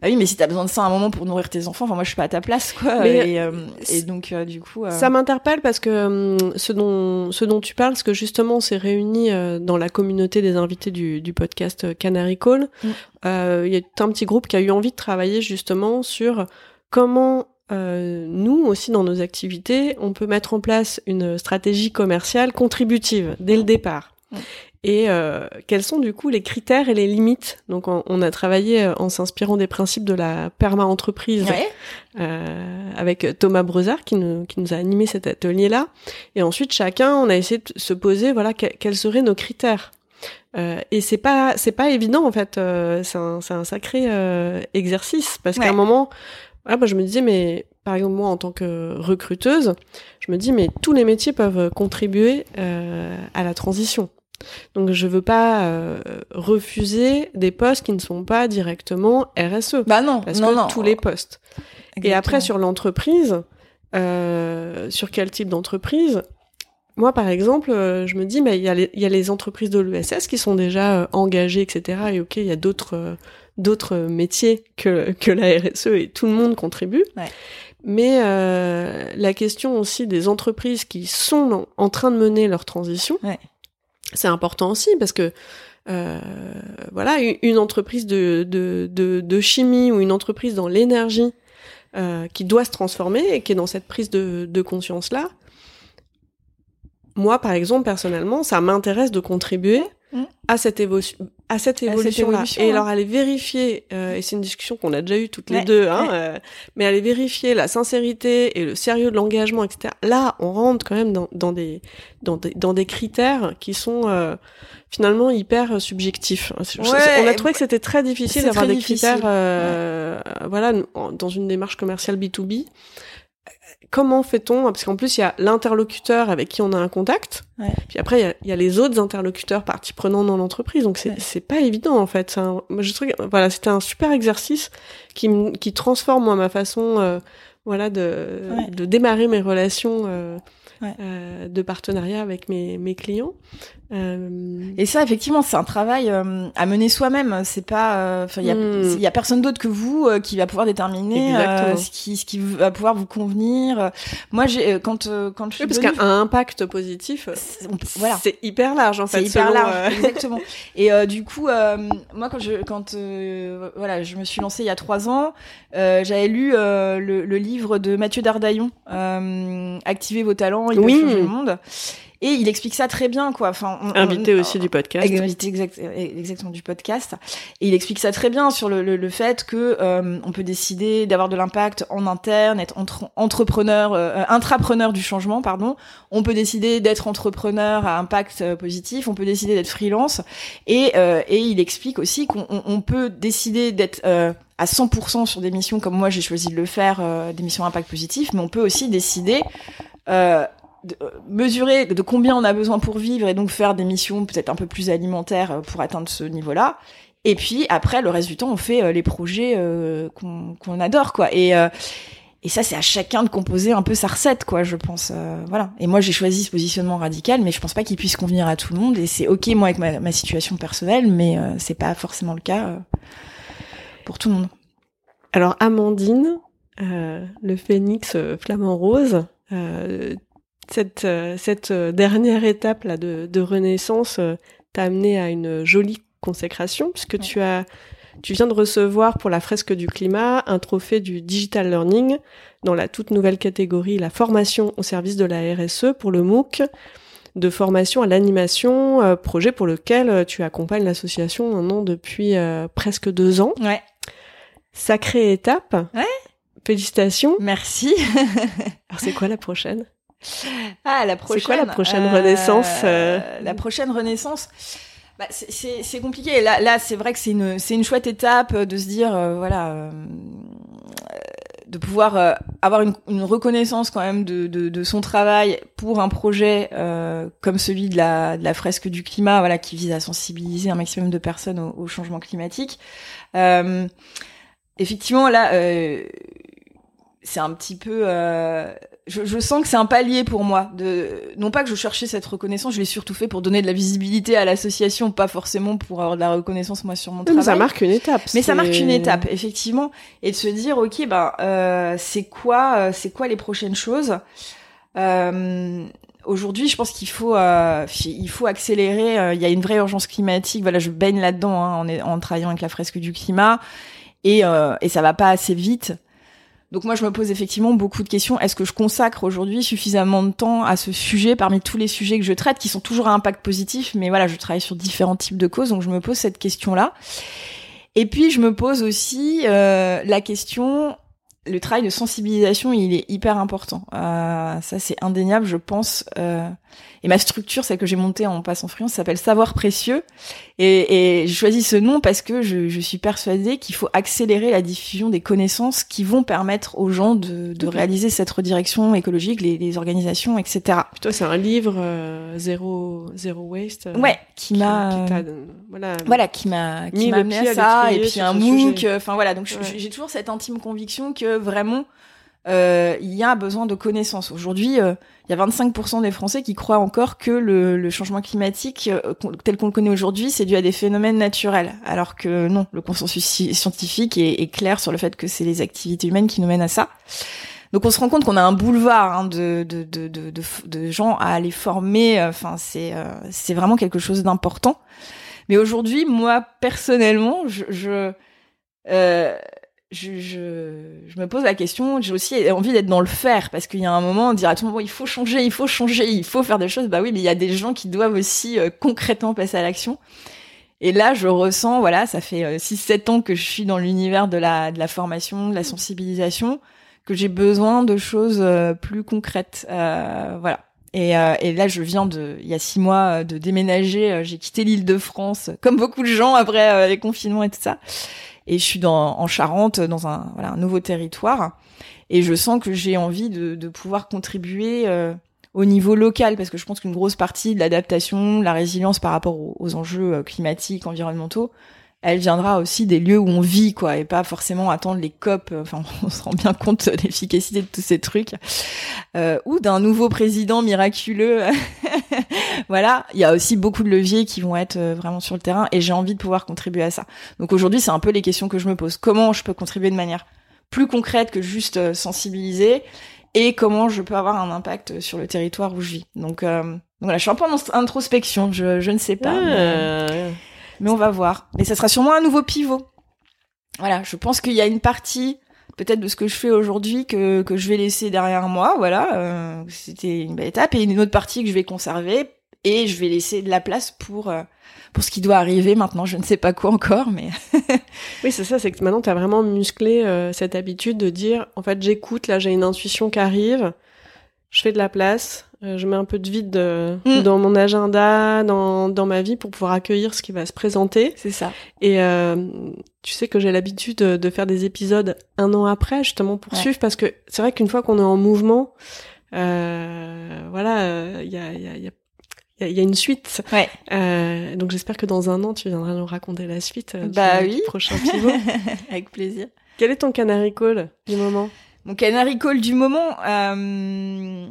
Speaker 1: Bah oui, mais si t'as besoin de ça à un moment pour nourrir tes enfants, enfin moi je suis pas à ta place quoi. Et, euh,
Speaker 2: c'est-
Speaker 1: et donc euh, du coup, euh,
Speaker 2: Ça m'interpelle parce que hum, ce dont ce dont tu parles, ce que justement s'est réuni euh, dans la communauté des invités du, du podcast euh, Canary Call,
Speaker 1: Mm.
Speaker 2: euh, il y a un petit groupe qui a eu envie de travailler justement sur comment euh, nous aussi dans nos activités, on peut mettre en place une stratégie commerciale contributive dès le départ.
Speaker 1: Mm.
Speaker 2: Et euh, quels sont du coup les critères et les limites? Donc on, on a travaillé euh, en s'inspirant des principes de la perma-entreprise
Speaker 1: ouais.
Speaker 2: euh, avec Thomas Brezard qui nous, qui nous a animé cet atelier-là. Et ensuite, chacun, on a essayé de se poser, voilà, que- quels seraient nos critères. Euh, et c'est pas, c'est pas évident en fait. euh, c'est un, c'est un sacré euh, exercice parce qu'à un moment, voilà, moi je me disais, mais par exemple moi en tant que recruteuse, je me dis, mais tous les métiers peuvent contribuer euh, à la transition. Donc je veux pas euh, refuser des postes qui ne sont pas directement RSE.
Speaker 1: Bah non,
Speaker 2: Parce
Speaker 1: non,
Speaker 2: que
Speaker 1: non.
Speaker 2: tous les postes. Et après, sur l'entreprise, euh, sur quel type d'entreprise Moi, par exemple, euh, je me dis, mais il y, a les- il y a les entreprises de l'ESS qui sont déjà engagées, etc. Et ok, il y a d'autres d'autres métiers que, que la RSE et tout le monde contribue.
Speaker 1: Ouais.
Speaker 2: Mais la question aussi des entreprises qui sont en, en train de mener leur transition,
Speaker 1: Ouais.
Speaker 2: C'est important aussi parce que euh, voilà, une entreprise de, de, de, de, chimie ou une entreprise dans l'énergie euh, qui doit se transformer et qui est dans cette prise de, de conscience-là, moi, par exemple, personnellement, ça m'intéresse de contribuer mmh. à cette évolution, à cette évolution-là. et alors aller vérifier, euh, et c'est une discussion qu'on a déjà eue toutes les deux, hein, euh, mais aller vérifier la sincérité et le sérieux de l'engagement, etc. Là, on rentre quand même dans, dans, des, dans, des, dans des critères qui sont euh, finalement hyper subjectifs. on a trouvé que c'était très difficile d'avoir des critères, euh, voilà, dans une démarche commerciale B2B comment fait-on Parce qu'en plus, il y a l'interlocuteur avec qui on a un contact. Puis après, il y, a, les autres interlocuteurs, parties prenantes dans l'entreprise. Donc c'est c'est pas évident en fait. Un, je trouve, voilà, c'était un super exercice qui qui transforme moi ma façon, euh, voilà, de de démarrer mes relations. Euh, euh, de partenariat avec mes, mes clients.
Speaker 1: Euh... Et ça, effectivement, c'est un travail euh, à mener soi-même. C'est pas, euh, enfin, il y a, hmm. y a personne d'autre que vous qui va pouvoir déterminer ce qui, ce qui va pouvoir vous convenir. Moi, j'ai quand quand je suis
Speaker 2: oui, parce qu'un impact positif, voilà, c'est hyper large en fait.
Speaker 1: C'est hyper large, exactement. Et du coup, moi, quand je quand voilà, je me suis lancée il y a trois ans, j'avais lu le, le, livre de Mathieu Dardaillon, Activez vos talents oui. changer le monde. Et il explique ça très bien, quoi. Enfin,
Speaker 2: invité aussi du podcast.
Speaker 1: Invité exact, exactement du podcast. Et il explique ça très bien sur le, le, le fait que euh, on peut décider d'avoir de l'impact en interne, être entre, entrepreneur, euh, intrapreneur du changement, pardon. On peut décider d'être entrepreneur à impact euh, positif. On peut décider d'être freelance. Et, euh, et il explique aussi qu'on on peut décider d'être à 100% sur des missions comme moi j'ai choisi de le faire, des missions impact positif, mais on peut aussi décider euh, de, euh, mesurer de combien on a besoin pour vivre et donc faire des missions peut-être un peu plus alimentaires euh, pour atteindre ce niveau-là. Et puis après, le reste du temps, on fait les projets qu'on adore, quoi. Et et ça, c'est à chacun de composer un peu sa recette, quoi, je pense. voilà. Et moi, j'ai choisi ce positionnement radical, mais je pense pas qu'il puisse convenir à tout le monde. Et c'est ok, moi, avec ma, ma situation personnelle, mais c'est pas forcément le cas pour tout le monde.
Speaker 2: Alors, Amandine, le phénix flamant rose, euh, cette, euh, cette euh, dernière étape là de, de renaissance t'a amené à une jolie consécration puisque tu as tu viens de recevoir pour la fresque du climat un trophée du digital learning dans la toute nouvelle catégorie la formation au service de la RSE pour le MOOC de formation à l'animation, projet pour lequel tu accompagnes l'association maintenant depuis presque deux ans.
Speaker 1: Ouais.
Speaker 2: Sacrée étape.
Speaker 1: Ouais.
Speaker 2: Félicitations.
Speaker 1: Merci.
Speaker 2: Alors c'est quoi la prochaine?
Speaker 1: Ah la prochaine.
Speaker 2: C'est quoi la prochaine renaissance euh,
Speaker 1: euh La prochaine renaissance? Bah, c'est compliqué. Là, là c'est vrai que c'est une, c'est une chouette étape de se dire, euh, voilà, euh, de pouvoir avoir une, une, reconnaissance quand même de, de, de, son travail pour un projet comme celui de la, de la fresque du climat, voilà, qui vise à sensibiliser un maximum de personnes au, au changement climatique. effectivement, là c'est un petit peu euh, je, je, sens que c'est un palier pour moi de non pas que je cherchais cette reconnaissance je l'ai surtout fait pour donner de la visibilité à l'association pas forcément pour avoir de la reconnaissance moi sur mon travail
Speaker 2: mais ça marque une étape
Speaker 1: mais ça marque une étape effectivement et de se dire ok ben euh, c'est quoi euh, c'est quoi les prochaines choses? Euh, Aujourd'hui, je pense qu'il faut, euh, il faut accélérer. Il y a une vraie urgence climatique. Voilà, je baigne là-dedans hein, en, en, travaillant avec la fresque du climat, et, et ça va pas assez vite. Donc moi, je me pose effectivement beaucoup de questions. Est-ce que je consacre aujourd'hui suffisamment de temps à ce sujet parmi tous les sujets que je traite, qui sont toujours à impact positif, mais voilà, je travaille sur différents types de causes, donc je me pose cette question-là. Et puis je me pose aussi euh, la question le travail de sensibilisation, il est hyper important. Euh, ça, c'est indéniable, je pense. Euh, et ma structure, celle que j'ai montée en passant freelance, s'appelle Savoir Précieux. Et, et j'ai choisi ce nom parce que je, je suis persuadée qu'il faut accélérer la diffusion des connaissances qui vont permettre aux gens de, de réaliser cette redirection écologique, les, les organisations, etc.
Speaker 2: toi, c'est un livre euh, zéro, zéro waste. Euh,
Speaker 1: ouais, qui m'a, voilà, voilà, qui m'a, qui m'a amené à ça. Et puis un MOOC. Enfin voilà, donc j'ai toujours cette intime conviction que vraiment euh, il y a besoin de connaissances. Aujourd'hui, euh, il y a 25% des Français qui croient encore que le, le changement climatique euh, tel qu'on le connaît aujourd'hui, c'est dû à des phénomènes naturels, alors que non, le consensus scientifique est, est clair sur le fait que c'est les activités humaines qui nous mènent à ça. Donc on se rend compte qu'on a un boulevard hein, de, de, de, de, de, gens à aller former. Enfin, c'est c'est vraiment quelque chose d'important. Mais aujourd'hui, moi personnellement, je, je euh, je, je, je, me pose la question, j'ai aussi envie d'être dans le faire, parce qu'il y a un moment, on dirait à tout moment, il faut changer, il faut changer, il faut faire des choses. Bah oui, mais il y a des gens qui doivent aussi euh, concrètement passer à l'action. Et là, je ressens, voilà, ça fait 6-7 euh, ans que je suis dans l'univers de la, de la formation, de la sensibilisation, que j'ai besoin de choses euh, plus concrètes. voilà. Et, et, là, je viens de, il y a six mois, de déménager. J'ai quitté l'île de France, comme beaucoup de gens après les confinements et tout ça et je suis en Charente, dans un, nouveau territoire, et je sens que j'ai envie de, de, pouvoir contribuer euh, au niveau local, parce que je pense qu'une grosse partie de l'adaptation, la résilience par rapport aux, enjeux euh, climatiques, environnementaux, elle viendra aussi des lieux où on vit, quoi, et pas forcément attendre les COP. Euh, enfin, on se rend bien compte de l'efficacité de tous ces trucs, euh, ou d'un nouveau président miraculeux. voilà, il y a aussi beaucoup de leviers qui vont être euh, vraiment sur le terrain, et j'ai envie de pouvoir contribuer à ça. Donc aujourd'hui, c'est un peu les questions que je me pose. Comment je peux contribuer de manière plus concrète que juste sensibiliser, et comment je peux avoir un impact sur le territoire où je vis. Donc, donc voilà, je suis un peu en introspection. Je, je ne sais pas. Ah, mais on va voir. Mais ça sera sûrement un nouveau pivot. Voilà, je pense qu'il y a une partie peut-être de ce que je fais aujourd'hui que, que je vais laisser derrière moi, voilà, euh, c'était une belle étape, et une autre partie que je vais conserver, et je vais laisser de la place pour euh, pour ce qui doit arriver maintenant, je ne sais pas quoi encore, mais...
Speaker 2: oui, c'est ça, c'est que maintenant tu as vraiment musclé euh, cette habitude de dire, en fait j'écoute, là j'ai une intuition qui arrive, je fais de la place, euh, je mets un peu de vide euh, mm. dans mon agenda, dans, dans ma vie pour pouvoir accueillir ce qui va se présenter.
Speaker 1: C'est ça.
Speaker 2: Et euh, tu sais que j'ai l'habitude de, faire des épisodes un an après, justement pour suivre, parce que c'est vrai qu'une fois qu'on est en mouvement, euh, voilà, il y a, y, a, y, a, y a une suite.
Speaker 1: Ouais.
Speaker 2: Euh, donc j'espère que dans un an, tu viendras nous raconter la suite
Speaker 1: bah oui.
Speaker 2: prochain pivot.
Speaker 1: Avec plaisir.
Speaker 2: Quel est ton canary call du moment?
Speaker 1: Mon canary call du moment, euh,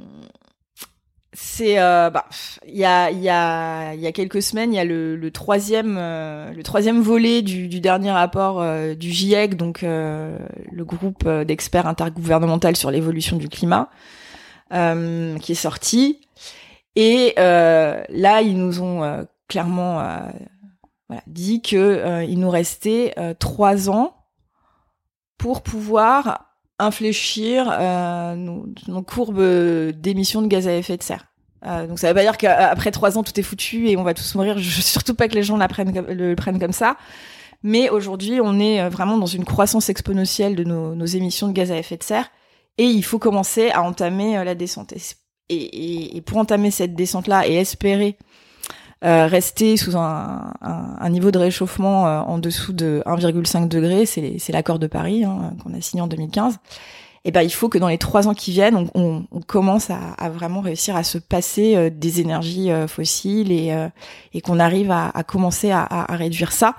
Speaker 1: c'est euh, bah il y a quelques semaines il y a le, euh, troisième volet du, dernier rapport du GIEC donc le groupe d'experts intergouvernemental sur l'évolution du climat qui est sorti. Et là ils nous ont clairement dit que il nous restait trois ans pour pouvoir infléchir euh, nos, nos, courbes d'émissions de gaz à effet de serre. Euh, donc ça veut pas dire qu'après trois ans tout est foutu et on va tous mourir. Je veux surtout pas que les gens le prennent comme ça. Mais aujourd'hui, on est euh, vraiment dans une croissance exponentielle de nos, émissions de gaz à effet de serre et il faut commencer à entamer euh, la descente. Et, pour entamer cette descente-là et espérer euh, rester sous un, un, un, niveau de réchauffement euh, en dessous de 1,5 degré, c'est l'accord de Paris hein, qu'on a signé en 2015. Et eh ben il faut que dans les trois ans qui viennent, on, on, on commence à, à, vraiment réussir à se passer euh, des énergies fossiles et, et qu'on arrive à, à commencer à, à, réduire ça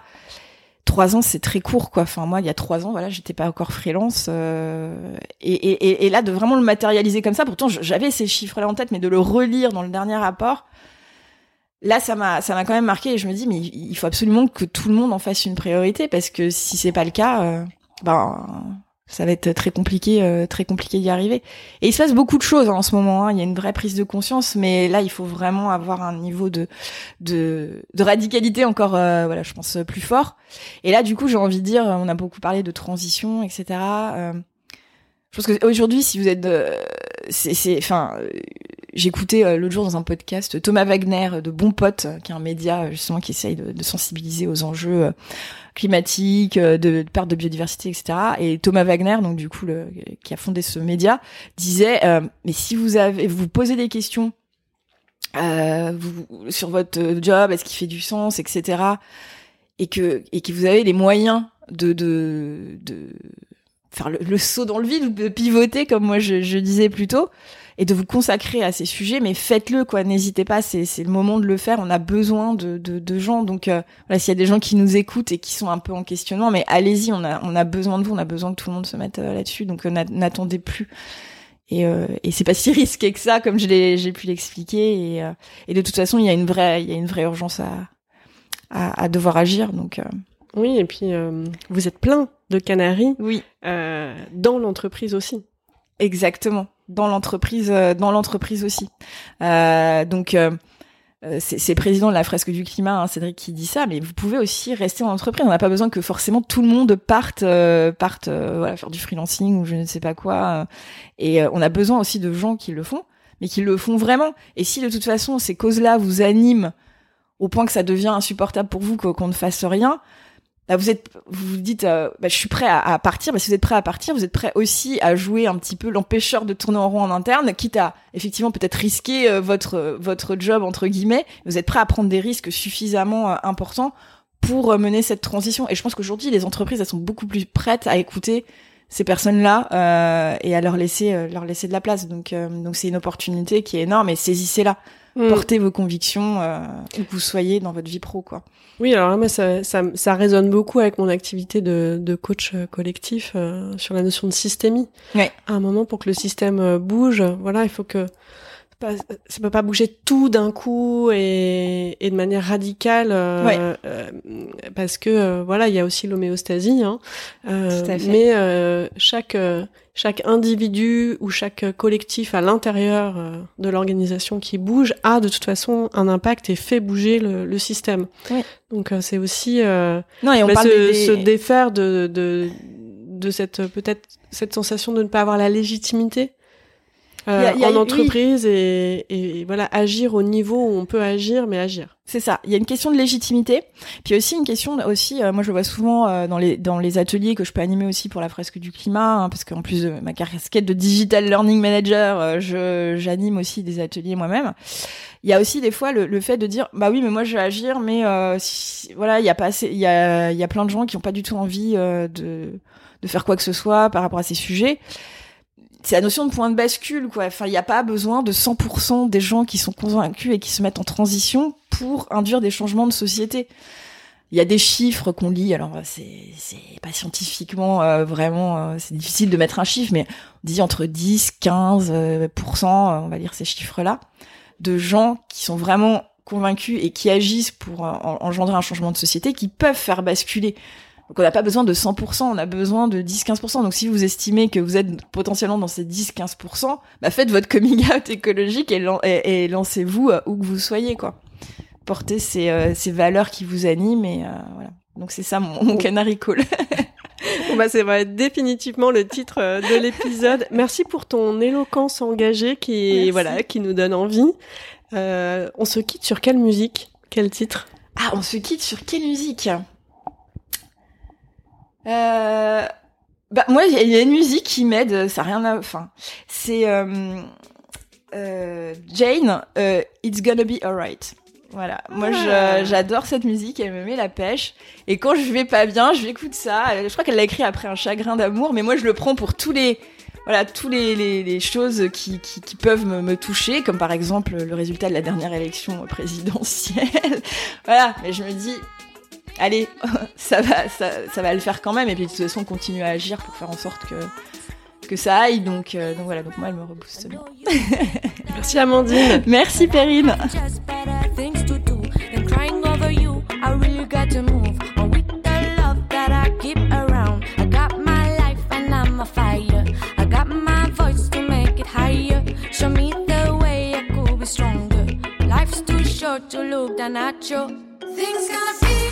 Speaker 1: trois ans c'est très court quoi enfin moi il y a trois ans voilà j'étais pas encore freelance euh, et, et, et, là de vraiment le matérialiser comme ça pourtant j'avais ces chiffres là en tête mais de le relire dans le dernier rapport là ça m'a ça m'a quand même marqué et je me dis mais il faut absolument que tout le monde en fasse une priorité parce que si c'est pas le cas euh, ben ça va être très compliqué euh, très compliqué d'y arriver et il se passe beaucoup de choses hein, en ce moment hein. il y a une vraie prise de conscience mais là il faut vraiment avoir un niveau de de, de radicalité encore euh, voilà je pense plus fort et là du coup j'ai envie de dire on a beaucoup parlé de transition etc je pense que aujourd'hui si vous êtes c'est enfin J'écoutais euh, l'autre jour dans un podcast Thomas Wagner de Bon Pote, qui est un média justement qui essaye de, de sensibiliser aux enjeux euh, climatiques, euh, de, de, perte de biodiversité, etc. Et Thomas Wagner, donc du coup le, qui a fondé ce média, disait mais si vous avez vous posez des questions euh, vous, sur votre job, est-ce qu'il fait du sens, etc. Et que et que vous avez les moyens de de, de faire le, saut dans le vide de pivoter comme moi je, je disais plus tôt et de vous consacrer à ces sujets, mais faites-le quoi. N'hésitez pas, c'est c'est le moment de le faire. On a besoin de de, de gens. Donc euh, voilà, s'il y a des gens qui nous écoutent et qui sont un peu en questionnement, mais allez-y, on a on a besoin de vous, on a besoin que tout le monde se mette euh, là-dessus. Donc euh, n'attendez plus. Et, euh, et c'est pas si risqué que ça, comme je l'ai j'ai pu l'expliquer. Et, et de toute façon, il y a une vraie il y a une vraie urgence à à, à devoir agir. Donc
Speaker 2: oui, et puis vous êtes plein de canaries.
Speaker 1: Oui.
Speaker 2: dans l'entreprise aussi.
Speaker 1: Exactement. Dans l'entreprise, dans l'entreprise aussi. donc euh, c'est président de la fresque du climat, hein, Cédric, qui dit ça, mais vous pouvez aussi rester en entreprise. On n'a pas besoin que forcément tout le monde parte, euh, parte euh, voilà, faire du freelancing ou je ne sais pas quoi. et on a besoin aussi de gens qui le font, mais qui le font vraiment. Et si de toute façon ces causes-là vous animent au point que ça devient insupportable pour vous qu'on ne fasse rien, bah, vous êtes, vous dites, euh, bah, je suis prêt à, partir. Mais si vous êtes prêt à partir, vous êtes prêt aussi à jouer un petit peu l'empêcheur de tourner en rond en interne, quitte à effectivement peut-être risquer euh, votre votre job entre guillemets. Vous êtes prêt à prendre des risques suffisamment euh, importants pour mener cette transition. Et je pense qu'aujourd'hui, les entreprises, elles sont beaucoup plus prêtes à écouter ces personnes-là et à leur laisser leur laisser de la place. Donc donc c'est une opportunité qui est énorme et saisissez-la. Mm. Portez vos convictions où que vous soyez dans votre vie pro, quoi.
Speaker 2: Oui, alors moi, ça, ça, ça, résonne beaucoup avec mon activité de, de coach euh, collectif euh, sur la notion de systémie.
Speaker 1: Ouais.
Speaker 2: À un moment, pour que le système euh, bouge, voilà, il faut que ça peut pas bouger tout d'un coup et, et, de manière radicale
Speaker 1: euh,
Speaker 2: parce que voilà il y a aussi l'homéostasie hein, mais chaque chaque individu ou chaque collectif à l'intérieur euh, de l'organisation qui bouge a de toute façon un impact et fait bouger le, le système. Donc euh, c'est aussi euh,
Speaker 1: non, et on
Speaker 2: bah,
Speaker 1: parle
Speaker 2: se,
Speaker 1: des...
Speaker 2: se, défaire de, de, de cette peut-être cette sensation de ne pas avoir la légitimité euh, a, en entreprise et, et, voilà agir au niveau où on peut agir mais agir.
Speaker 1: C'est ça. Il y a une question de légitimité puis aussi une question aussi euh, moi je vois souvent euh, dans les dans les ateliers que je peux animer aussi pour la fresque du climat hein, parce qu'en plus de ma casquette de digital learning manager euh, je j'anime aussi des ateliers moi-même. Il y a aussi des fois le, le, fait de dire bah oui mais moi je vais agir mais si, voilà il y a pas assez il y a il y a plein de gens qui ont pas du tout envie de de faire quoi que ce soit par rapport à ces sujets c'est la notion de point de bascule, quoi. Enfin, il n'y a pas besoin de 100% des gens qui sont convaincus et qui se mettent en transition pour induire des changements de société. Il y a des chiffres qu'on lit, alors c'est c'est pas scientifiquement euh, vraiment, euh, c'est difficile de mettre un chiffre, mais on dit entre 10, 15% euh, on va dire ces chiffres-là, de gens qui sont vraiment convaincus et qui agissent pour engendrer un changement de société, qui peuvent faire basculer donc on n'a pas besoin de 100%, on a besoin de 10-15%. Donc si vous estimez que vous êtes potentiellement dans ces 10-15%, bah faites votre coming out écologique et, lancez-vous euh, où que vous soyez, quoi. Portez ces, euh, ces valeurs qui vous animent et euh, voilà. Donc c'est ça mon, mon canary call.
Speaker 2: bon bah c'est définitivement le titre de l'épisode. Merci pour ton éloquence engagée qui voilà qui nous donne envie. on se quitte sur quelle musique? Quel titre?
Speaker 1: Ah, on se quitte sur quelle musique? Euh, bah moi il y a une musique qui m'aide, ça a rien à, enfin c'est euh, euh, Jane, euh, It's Gonna Be Alright. Voilà, moi ah. j'adore cette musique, elle me met la pêche. Et quand je vais pas bien, je l'écoute ça. Je crois qu'elle l'a écrit après un chagrin d'amour, mais moi je le prends pour tous les voilà tous les, les, les choses qui, qui, qui peuvent me, me, toucher, comme par exemple le résultat de la dernière élection présidentielle. voilà, mais je me dis allez, ça va, ça, ça, va le faire quand même. Et puis de toute façon, on continue à agir pour faire en sorte que que ça aille. Donc, euh, donc voilà, donc moi, elle me rebooste bien.
Speaker 2: Merci Amandine.
Speaker 1: Merci Perrine. to look down at you. Things gonna be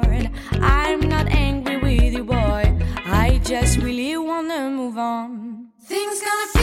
Speaker 2: move on. Things gonna.